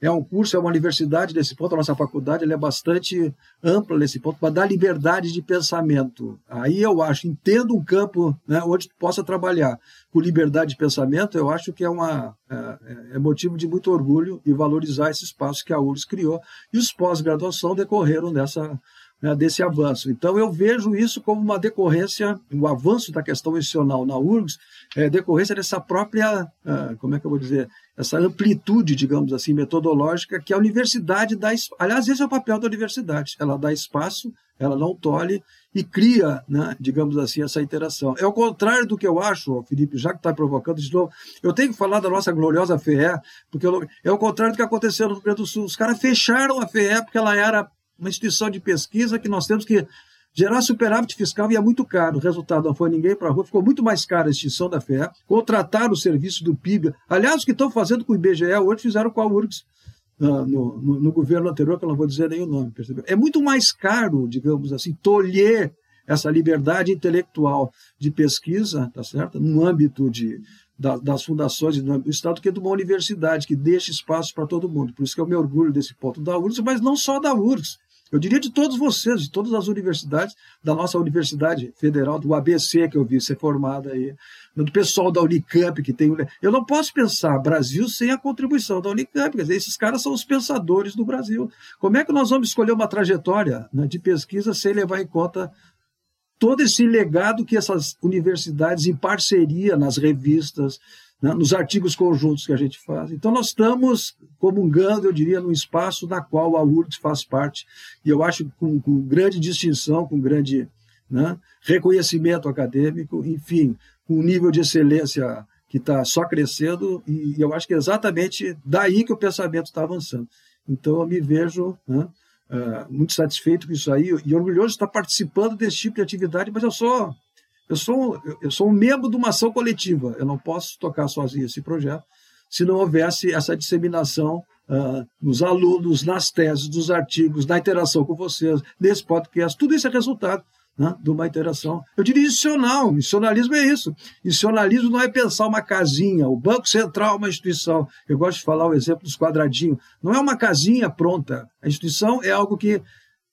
é um curso, é uma universidade nesse ponto, a nossa faculdade é bastante ampla nesse ponto, para dar liberdade de pensamento. Aí eu acho, entendo um campo né, onde tu possa trabalhar com liberdade de pensamento, eu acho que é, uma, é, é, é motivo de muito orgulho e valorizar esse espaço que a URSS criou. E os pós-graduação decorreram dessa, né, desse avanço. Então, eu vejo isso como uma decorrência, o avanço da questão institucional na URGS, é decorrência dessa própria, uh, como é que eu vou dizer, essa amplitude, digamos assim, metodológica que a universidade dá. Aliás, esse é o papel da universidade. Ela dá espaço, ela não tolhe e cria, né, digamos assim, essa interação. É o contrário do que eu acho, Felipe, já que está provocando de novo. Eu tenho que falar da nossa gloriosa FEE, porque é o contrário do que aconteceu no Rio Grande do Sul. Os caras fecharam a FEE porque ela era uma instituição de pesquisa que nós temos que gerar superávit fiscal é muito caro. O resultado não foi ninguém para a rua, ficou muito mais caro a extinção da FE, contratar o serviço do PIB. Aliás, o que estão fazendo com o IBGE hoje fizeram com a URGS. Uh, no, no, no, governo anterior, que eu não vou dizer nem o nome, percebeu? É muito mais caro, digamos assim, tolher essa liberdade intelectual de pesquisa, tá certo? No âmbito de, da, das fundações e do Estado, que é de uma universidade que deixa espaço para todo mundo. Por isso que eu me orgulho desse ponto da URGS, mas não só da URGS. Eu diria de todos vocês, de todas as universidades, da nossa Universidade Federal, do ABC que eu vi ser formada aí, do pessoal da Unicamp que tem. Eu não posso pensar Brasil sem a contribuição da Unicamp. Quer dizer, esses caras são os pensadores do Brasil. Como é que nós vamos escolher uma trajetória né, de pesquisa sem levar em conta todo esse legado que essas universidades, em parceria nas revistas, né, nos artigos conjuntos que a gente faz. Então, nós estamos comungando, eu diria, num espaço na qual a URGS faz parte, e eu acho com, com grande distinção, com grande né, reconhecimento acadêmico, enfim, com um nível de excelência que está só crescendo, e eu acho que é exatamente daí que o pensamento está avançando. Então, eu me vejo né, uh, muito satisfeito com isso aí e orgulhoso de estar participando desse tipo de atividade, mas eu sou eu sou, eu sou um membro de uma ação coletiva. Eu não posso tocar sozinho esse projeto se não houvesse essa disseminação uh, nos alunos, nas teses, dos artigos, na interação com vocês, nesse podcast. Tudo isso é resultado né, de uma interação. Eu diria institucional. Institucionalismo é isso. Institucionalismo não é pensar uma casinha. O Banco Central é uma instituição. Eu gosto de falar o exemplo dos quadradinhos. Não é uma casinha pronta. A instituição é algo que,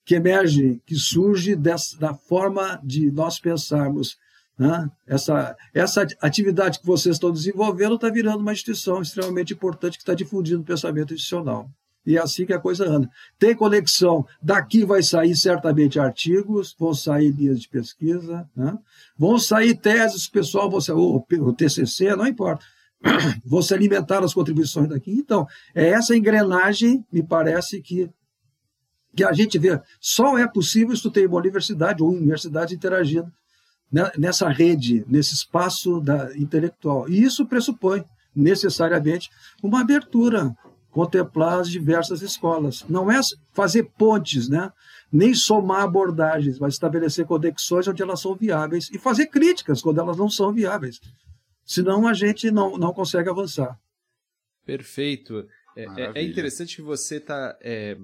que emerge, que surge dessa, da forma de nós pensarmos né? Essa, essa atividade que vocês estão desenvolvendo está virando uma instituição extremamente importante que está difundindo o pensamento institucional. E é assim que a coisa anda. Tem conexão, daqui vai sair certamente artigos, vão sair linhas de pesquisa, né? vão sair teses, pessoal, você, o, o TCC, não importa, se alimentar as contribuições daqui. Então, é essa engrenagem, me parece que, que a gente vê. Só é possível se tu tem uma universidade ou universidades interagindo nessa rede, nesse espaço da, intelectual. E isso pressupõe, necessariamente, uma abertura, contemplar as diversas escolas. Não é fazer pontes, né? nem somar abordagens, mas estabelecer conexões onde elas são viáveis e fazer críticas quando elas não são viáveis. Senão a gente não, não consegue avançar. Perfeito. É, é, é interessante que você está. É,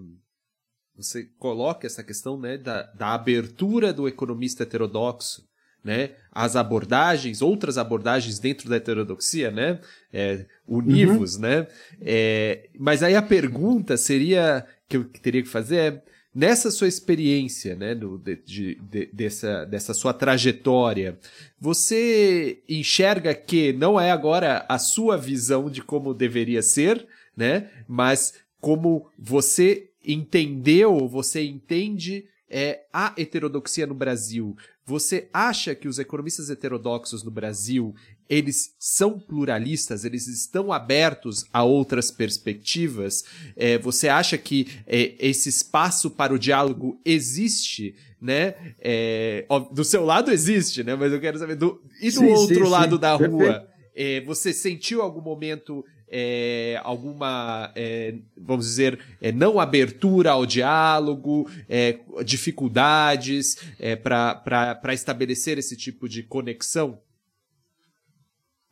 você coloca essa questão né, da, da abertura do economista heterodoxo né, as abordagens, outras abordagens dentro da heterodoxia, né, é, univos, uhum. né, é, mas aí a pergunta seria, que eu teria que fazer é, nessa sua experiência, né, do, de, de, dessa, dessa sua trajetória, você enxerga que não é agora a sua visão de como deveria ser, né, mas como você entendeu, você entende é, a heterodoxia no Brasil. Você acha que os economistas heterodoxos no Brasil, eles são pluralistas, eles estão abertos a outras perspectivas? É, você acha que é, esse espaço para o diálogo existe, né? É, ó, do seu lado existe, né? Mas eu quero saber do e do sim, outro sim, lado sim. da rua, é, você sentiu algum momento é, alguma, é, vamos dizer, é, não abertura ao diálogo, é, dificuldades é, para estabelecer esse tipo de conexão?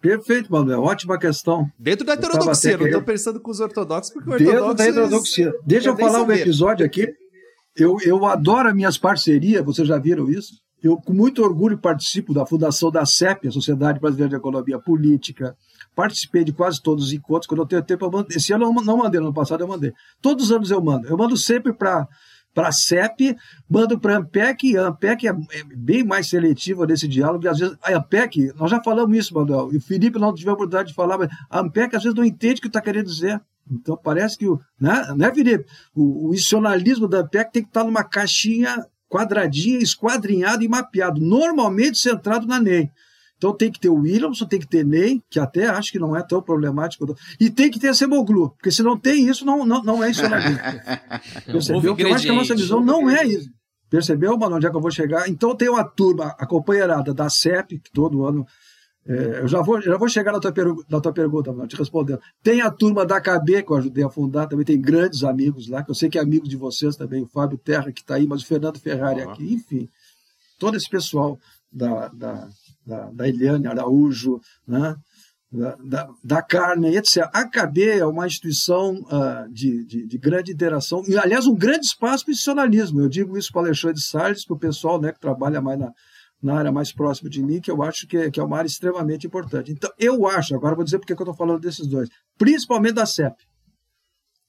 Perfeito, Manuel. Ótima questão. Dentro da heterodoxia, não estou pensando com os ortodoxos, porque o Dentro da heterodoxia. Deixa eu falar saber. um episódio aqui. Eu, eu adoro as minhas parcerias, vocês já viram isso? Eu, com muito orgulho, participo da fundação da CEP, a Sociedade Brasileira de Economia Política, participei de quase todos os encontros. Quando eu tenho tempo, eu mando. Esse ano eu não mandei, no ano passado eu mandei. Todos os anos eu mando. Eu mando sempre para para a CEP, mando para a AMPEC, a AMPEC é, é bem mais seletiva nesse diálogo, e às vezes a AMPEC, nós já falamos isso, Manuel, e o Felipe não tive a oportunidade de falar, mas a AMPEC às vezes não entende o que está querendo dizer. Então parece que o. Né, né Felipe? O, o institucionalismo da AMPEC tem que estar tá numa caixinha quadradinha, esquadrinhado e mapeado, normalmente centrado na NEI. Então tem que ter o Williamson, tem que ter Ney, que até acho que não é tão problemático. E tem que ter a Semoglu, porque se não tem isso, não, não, não é isolamento. Percebeu? Porque eu acho que a nossa visão não é isso. Percebeu, mano, onde é que eu vou chegar? Então tem uma turma, a companheirada da CEP, que todo ano. É, eu já vou, já vou chegar na tua, na tua pergunta, mano, te respondendo. Tem a turma da KB, que eu ajudei a fundar, também tem grandes amigos lá, que eu sei que é amigo de vocês também, o Fábio Terra, que está aí, mas o Fernando Ferrari aqui, enfim. Todo esse pessoal da, da, da, da Eliane Araújo, né? da, da, da Carmen, etc. A KB é uma instituição uh, de, de, de, grande interação, e, aliás, um grande espaço para o institucionalismo. Eu digo isso para o Alexandre Salles, para o pessoal né, que trabalha mais na, na área mais próxima de mim, que eu acho que é, que é uma área extremamente importante. Então, eu acho, agora vou dizer porque que eu estou falando desses dois, principalmente da CEP.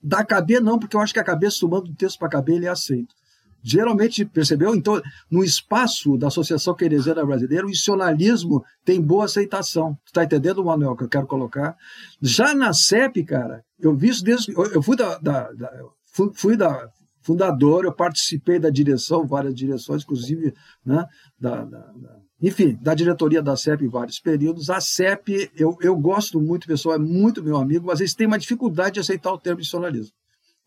Da KB, não, porque eu acho que a KB, somando o texto para a ele é aceito. Geralmente, percebeu? Então, no espaço da Associação Keynesiana Brasileira, o institucionalismo tem boa aceitação. Tu está entendendo, Manuel, que eu quero colocar? Já na CEP, cara, eu vi isso desde. Eu fui da, da, da fui, fui, da fundadora, eu participei da direção, várias direções, inclusive, né, da, da, da enfim, da diretoria da CEP em vários períodos. A CEP, eu, eu gosto muito, pessoal é muito meu amigo, mas eles têm uma dificuldade de aceitar o termo institucionalismo.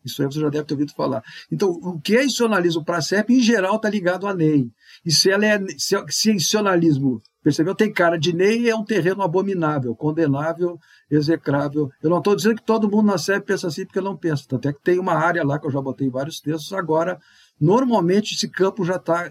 Isso aí você já deve ter ouvido falar. Então, o que é institucionalismo para a CEP, em geral, está ligado à NEI. E se ela é se, se é institucionalismo, percebeu? Tem cara de NEI é um terreno abominável, condenável, execrável. Eu não estou dizendo que todo mundo na CEP pensa assim, porque não pensa. Tanto é que tem uma área lá que eu já botei vários textos, agora Normalmente, esse campo já está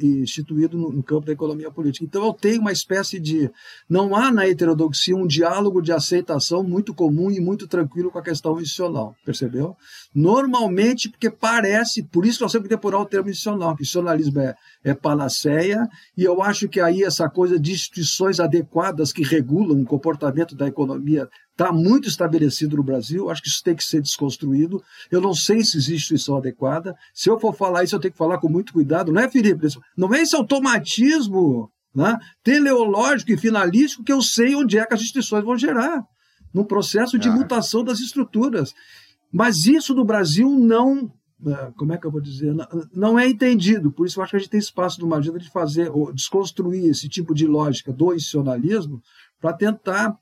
instituído no, campo da economia política. Então, eu tenho uma espécie de. Não há na heterodoxia um diálogo de aceitação muito comum e muito tranquilo com a questão institucional, percebeu? Normalmente, porque parece, por isso nós temos que depurar o termo institucional, que institucionalismo é, é panaceia, e eu acho que aí essa coisa de instituições adequadas que regulam o comportamento da economia está muito estabelecido no Brasil, acho que isso tem que ser desconstruído. Eu não sei se existe instituição adequada. Se eu for falar isso, eu tenho que falar com muito cuidado, não é, Felipe? Não é esse automatismo né, teleológico e finalístico que eu sei onde é que as instituições vão gerar, no processo de ah. mutação das estruturas. Mas isso no Brasil não é, como é que eu vou dizer, não é entendido. Por isso eu acho que a gente tem espaço numa agenda de fazer, ou desconstruir esse tipo de lógica do institucionalismo para tentar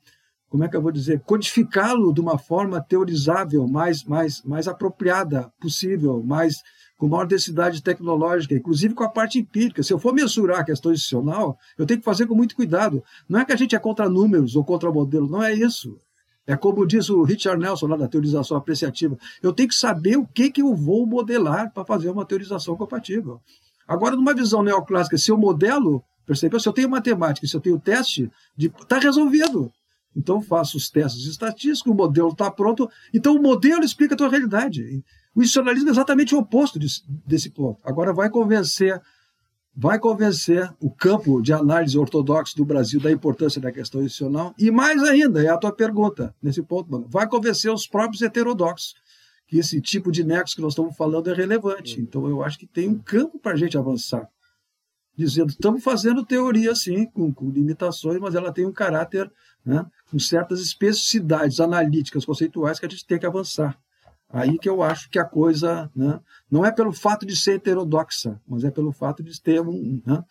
como é que eu vou dizer, codificá-lo de uma forma teorizável, mais, mais, mais apropriada possível, mais com maior densidade tecnológica, inclusive com a parte empírica. Se eu for mensurar a questão institucional, eu tenho que fazer com muito cuidado. Não é que a gente é contra números ou contra modelo, não é isso. É como diz o Richard Nelson lá da teorização apreciativa. Eu tenho que saber o que, que eu vou modelar para fazer uma teorização compatível. Agora, numa visão neoclássica, se eu modelo, percebeu? Se eu tenho matemática, se eu tenho teste, está resolvido. Então faço os testes estatísticos, o modelo está pronto. Então o modelo explica a tua realidade. O institucionalismo é exatamente o oposto desse, desse ponto. Agora vai convencer, vai convencer o campo de análise ortodoxo do Brasil da importância da questão institucional. E mais ainda, é a tua pergunta nesse ponto, mano. Vai convencer os próprios heterodoxos que esse tipo de nexo que nós estamos falando é relevante. Então eu acho que tem um campo para a gente avançar. Dizendo, estamos fazendo teoria sim, com, com limitações, mas ela tem um caráter né, com certas especificidades analíticas, conceituais que a gente tem que avançar. Aí que eu acho que a coisa né, não é pelo fato de ser heterodoxa, mas é pelo fato de ter um, né,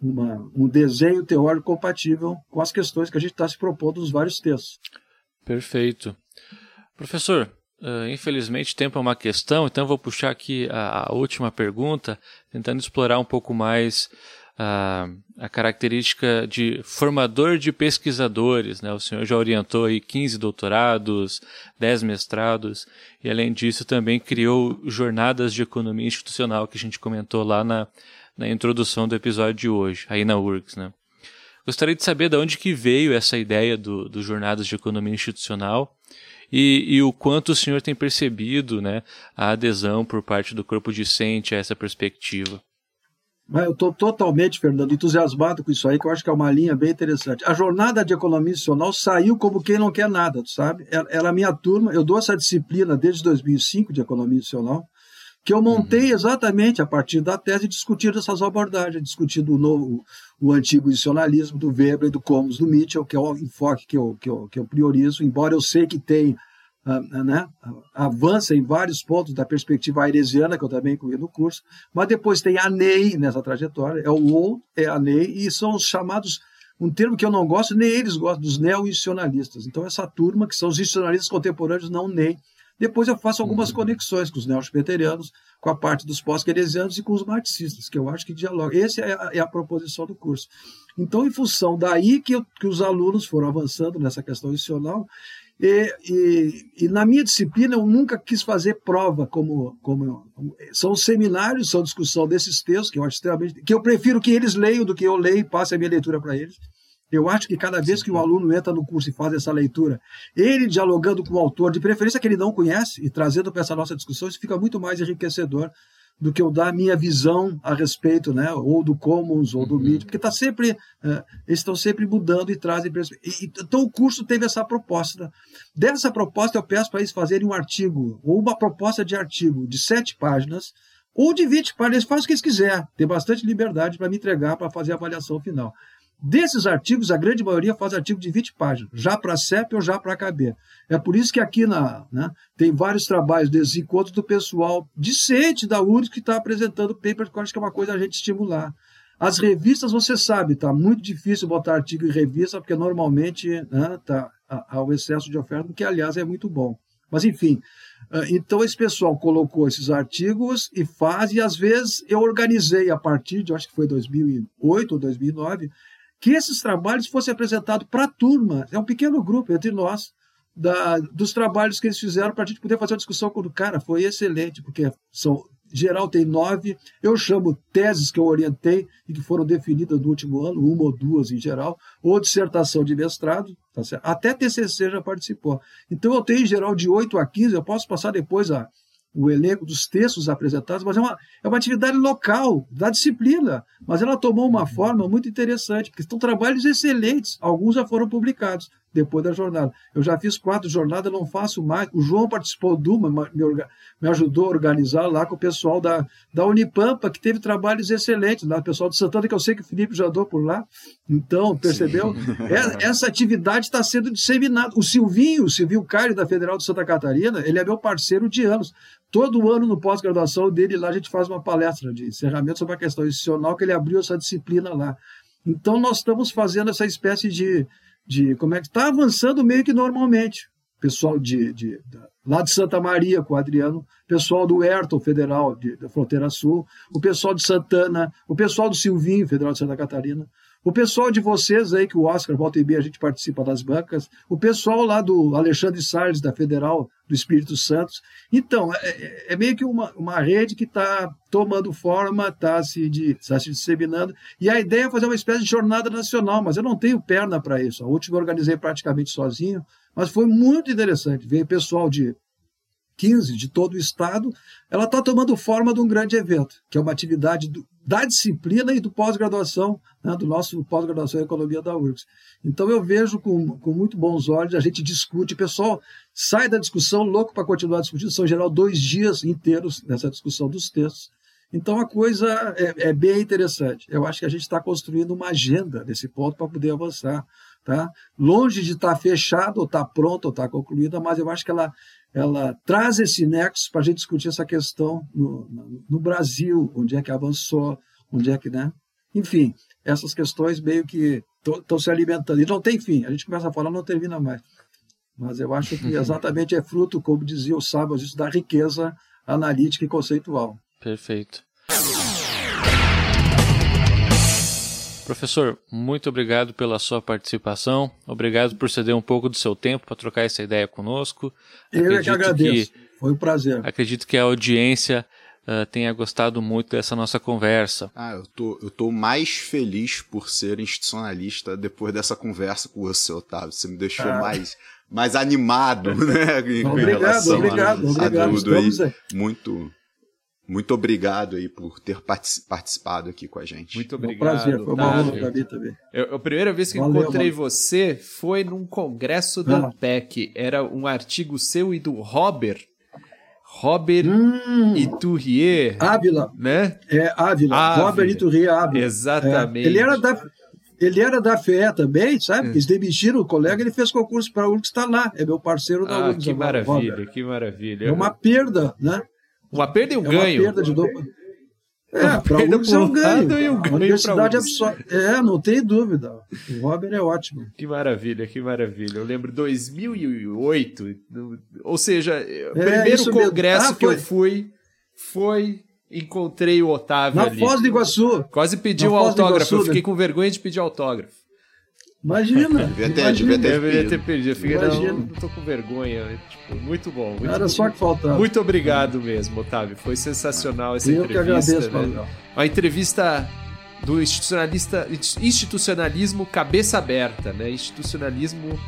uma, um desenho teórico compatível com as questões que a gente está se propondo nos vários textos. Perfeito. Professor, uh, infelizmente tempo é uma questão, então vou puxar aqui a última pergunta, tentando explorar um pouco mais a, a característica de formador de pesquisadores. Né? O senhor já orientou aí 15 doutorados, 10 mestrados, e além disso também criou jornadas de economia institucional que a gente comentou lá na, na introdução do episódio de hoje, aí na URGS. Né? Gostaria de saber de onde que veio essa ideia do, do Jornadas de Economia Institucional e, e, o quanto o senhor tem percebido né, a adesão por parte do corpo discente a essa perspectiva. Eu estou totalmente, Fernando, entusiasmado com isso aí, que eu acho que é uma linha bem interessante. A jornada de economia institucional saiu como quem não quer nada, tu sabe? Ela, é a minha turma, eu dou essa disciplina desde 2005 de economia institucional, que eu montei uhum. exatamente a partir da tese discutindo essas abordagens, discutindo o novo, o antigo institucionalismo do Weber, do Combs, do Mitchell, que é o enfoque que eu, que eu, que eu priorizo, embora eu sei que tem uh, né, avança em vários pontos da perspectiva airesiana, que eu também incluí no curso, mas depois tem a NEI nessa trajetória, é o OU, é a NEI, e são os chamados, um termo que eu não gosto, nem eles gostam, dos neo-institucionalistas. Então, essa turma, que são os institucionalistas contemporâneos, não NEI. Depois eu faço algumas uhum. conexões com os neo-schmetterianos, com a parte dos pós-queresianos e com os marxistas, que eu acho que dialogam. Essa é a, é a proposição do curso. Então, em função daí que, eu, que os alunos foram avançando nessa questão institucional, e, e, e, na minha disciplina eu nunca quis fazer prova como, como são seminários, são discussão desses textos que eu acho extremamente que eu prefiro que eles leiam do que eu leio e passe a minha leitura para eles. Eu acho que cada vez que o aluno entra no curso e faz essa leitura, ele dialogando com o autor, de preferência que ele não conhece, e trazendo para essa nossa discussão, isso fica muito mais enriquecedor do que eu dar a minha visão a respeito, né, ou do Commons ou do uhum. Meet, porque está sempre, é, eles estão sempre mudando e trazem. E, então o curso teve essa proposta. Dessa proposta eu peço para eles fazerem um artigo, ou uma proposta de artigo de sete páginas, ou de 20 páginas, eles fazem o que eles quiserem, tem bastante liberdade para me entregar para fazer a avaliação final. Desses artigos, a grande maioria faz artigo de 20 páginas, já para CEP ou já para KB. É por isso que aqui na, né, tem vários trabalhos desses encontros do pessoal discente da URSS que está apresentando papers, que eu acho que é uma coisa a gente estimular. As revistas, você sabe, está muito difícil botar artigo em revista, porque normalmente né, tá, há o excesso de oferta, que aliás é muito bom. Mas enfim, então esse pessoal colocou esses artigos e faz, e às vezes eu organizei a partir de, acho que foi 2008 ou 2009, que esses trabalhos fossem apresentados para a turma, é um pequeno grupo entre nós, da, dos trabalhos que eles fizeram para a gente poder fazer uma discussão com o cara. Foi excelente, porque são geral tem nove. Eu chamo teses que eu orientei e que foram definidas no último ano, uma ou duas em geral, ou dissertação de mestrado, tá até TCC já participou. Então eu tenho em geral de 8 a 15, eu posso passar depois a o elenco dos textos apresentados, mas é uma, é uma atividade local, da disciplina. Mas ela tomou uma forma muito interessante, porque são trabalhos excelentes, alguns já foram publicados depois da jornada. Eu já fiz quatro jornadas, não faço mais. O João participou de uma, me, ajudou a organizar lá com o pessoal da, da Unipampa, que teve trabalhos excelentes, lá, o pessoal de Santana, que eu sei que o Felipe já andou por lá. Então, percebeu? É, essa atividade está sendo disseminada. O Silvinho, o Silvinho Caio, da Federal de Santa Catarina, ele é meu parceiro de anos. Todo ano, no pós-graduação dele, lá a gente faz uma palestra de encerramento sobre a questão institucional, que ele abriu essa disciplina lá. Então, nós estamos fazendo essa espécie de de como é que está avançando meio que normalmente. Pessoal de, de, de, lá de Santa Maria com o Adriano, pessoal do Ayrton Federal de, da Fronteira Sul, o pessoal de Santana, o pessoal do Silvinho Federal de Santa Catarina, o pessoal de vocês aí, que o Oscar, volta e meia, a gente participa das bancas. O pessoal lá do Alexandre Salles, da Federal do Espírito Santo. Então, é, é, é meio que uma, uma rede que está tomando forma, está se, de, tá se disseminando. E a ideia é fazer uma espécie de jornada nacional, mas eu não tenho perna para isso. A última eu organizei praticamente sozinho, mas foi muito interessante. Veio pessoal de 15 de todo o estado, ela está tomando forma de um grande evento, que é uma atividade do, da disciplina e do pós-graduação, né, do nosso pós-graduação em economia da URGS. Então eu vejo com, com muito bons olhos, a gente discute, o pessoal sai da discussão louco para continuar discutindo, são em geral dois dias inteiros nessa discussão dos textos. Então a coisa é, é bem interessante. Eu acho que a gente está construindo uma agenda nesse ponto para poder avançar. Tá? Longe de estar tá fechado, ou estar tá pronta, ou estar tá concluída, mas eu acho que ela ela traz esse nexo para a gente discutir essa questão no, no, Brasil, onde é que avançou, onde é que, né? Enfim, essas questões meio que estão se alimentando. E não tem fim. A gente começa a falar, não termina mais. Mas eu acho que exatamente é fruto, como dizia o sábio, isso da riqueza analítica e conceitual. Perfeito. Professor, muito obrigado pela sua participação. Obrigado por ceder um pouco do seu tempo para trocar essa ideia conosco. Eu Acredito é que agradeço. Que, Foi um prazer. Acredito que a audiência uh, tenha gostado muito dessa nossa conversa. Ah, eu tô, eu tô mais feliz por ser institucionalista depois dessa conversa com você, Otávio. Você me deixou ah. mais, mais animado, né? obrigado, obrigado, a, obrigado. A tudo aí. Muito, muito obrigado aí por ter participado aqui com a gente. Muito obrigado. Um prazer, foi uma honra pra mim também. Eu, a primeira vez que Valeu, encontrei mano. você foi num congresso da ah. PEC. Era um artigo seu e do Robert. Robert hum, Iturrier. Ávila. Né? É, Ávila. Ávila. Robert Iturrier Ávila. Exatamente. É. Ele era da. Ele era da FE também, sabe? É. Eles demitiram o colega, ele fez concurso para a URGS, está lá, é meu parceiro da ah, URGS. Que maravilha, Robert. que maravilha. É uma perda, né? Uma perda e um é ganho. Uma perda de dupla. É, para alguns é um ganho. E um ganho Universidade absorve. É, não tem dúvida. O Robert é ótimo. Que maravilha, que maravilha. Eu lembro 2008, ou seja, é, o primeiro congresso ah, que eu fui foi encontrei o Otávio Na ali. Foz do Iguaçu. Quase pedi um autógrafo. Iguaçu, eu fiquei né? com vergonha de pedir autógrafo. Imagina. devia ter, devia ter, devia ter perdido. Eu fiquei, não, não tô com vergonha. Tipo, muito bom. Muito, Era só que faltava. Muito obrigado mesmo, Otávio. Foi sensacional essa Eu entrevista. Eu que agradeço, né? Uma entrevista do institucionalista, institucionalismo cabeça aberta, né? Institucionalismo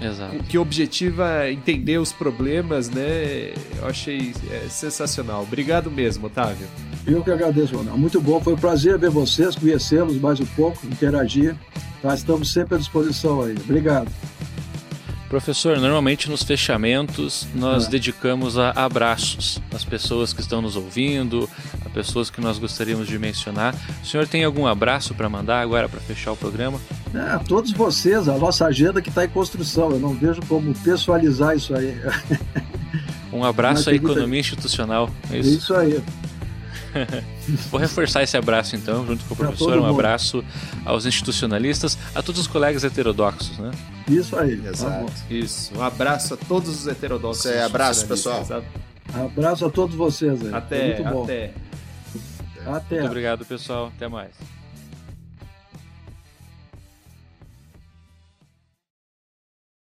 Exato. que objetiva entender os problemas, né? Eu achei é, sensacional. Obrigado mesmo, Otávio. Eu que agradeço, Ronaldo. Muito bom. Foi um prazer ver vocês, conhecê-los mais um pouco, interagir. Tá? Estamos sempre à disposição aí. Obrigado. Professor, normalmente nos fechamentos nós é. dedicamos a abraços às pessoas que estão nos ouvindo, a pessoas que nós gostaríamos de mencionar. O senhor tem algum abraço para mandar agora para fechar o programa? É, a todos vocês, a nossa agenda que está em construção. Eu não vejo como pessoalizar isso aí. Um abraço à economia institucional. É isso, isso aí. Vou reforçar esse abraço então, junto com o professor. Um abraço aos institucionalistas, a todos os colegas heterodoxos, né? Isso aí, exato. Isso. Um abraço a todos os heterodoxos. Isso aí, abraço, pessoal. Abraço a todos vocês aí. Até, muito bom. até. Até. Muito obrigado, pessoal. Até mais.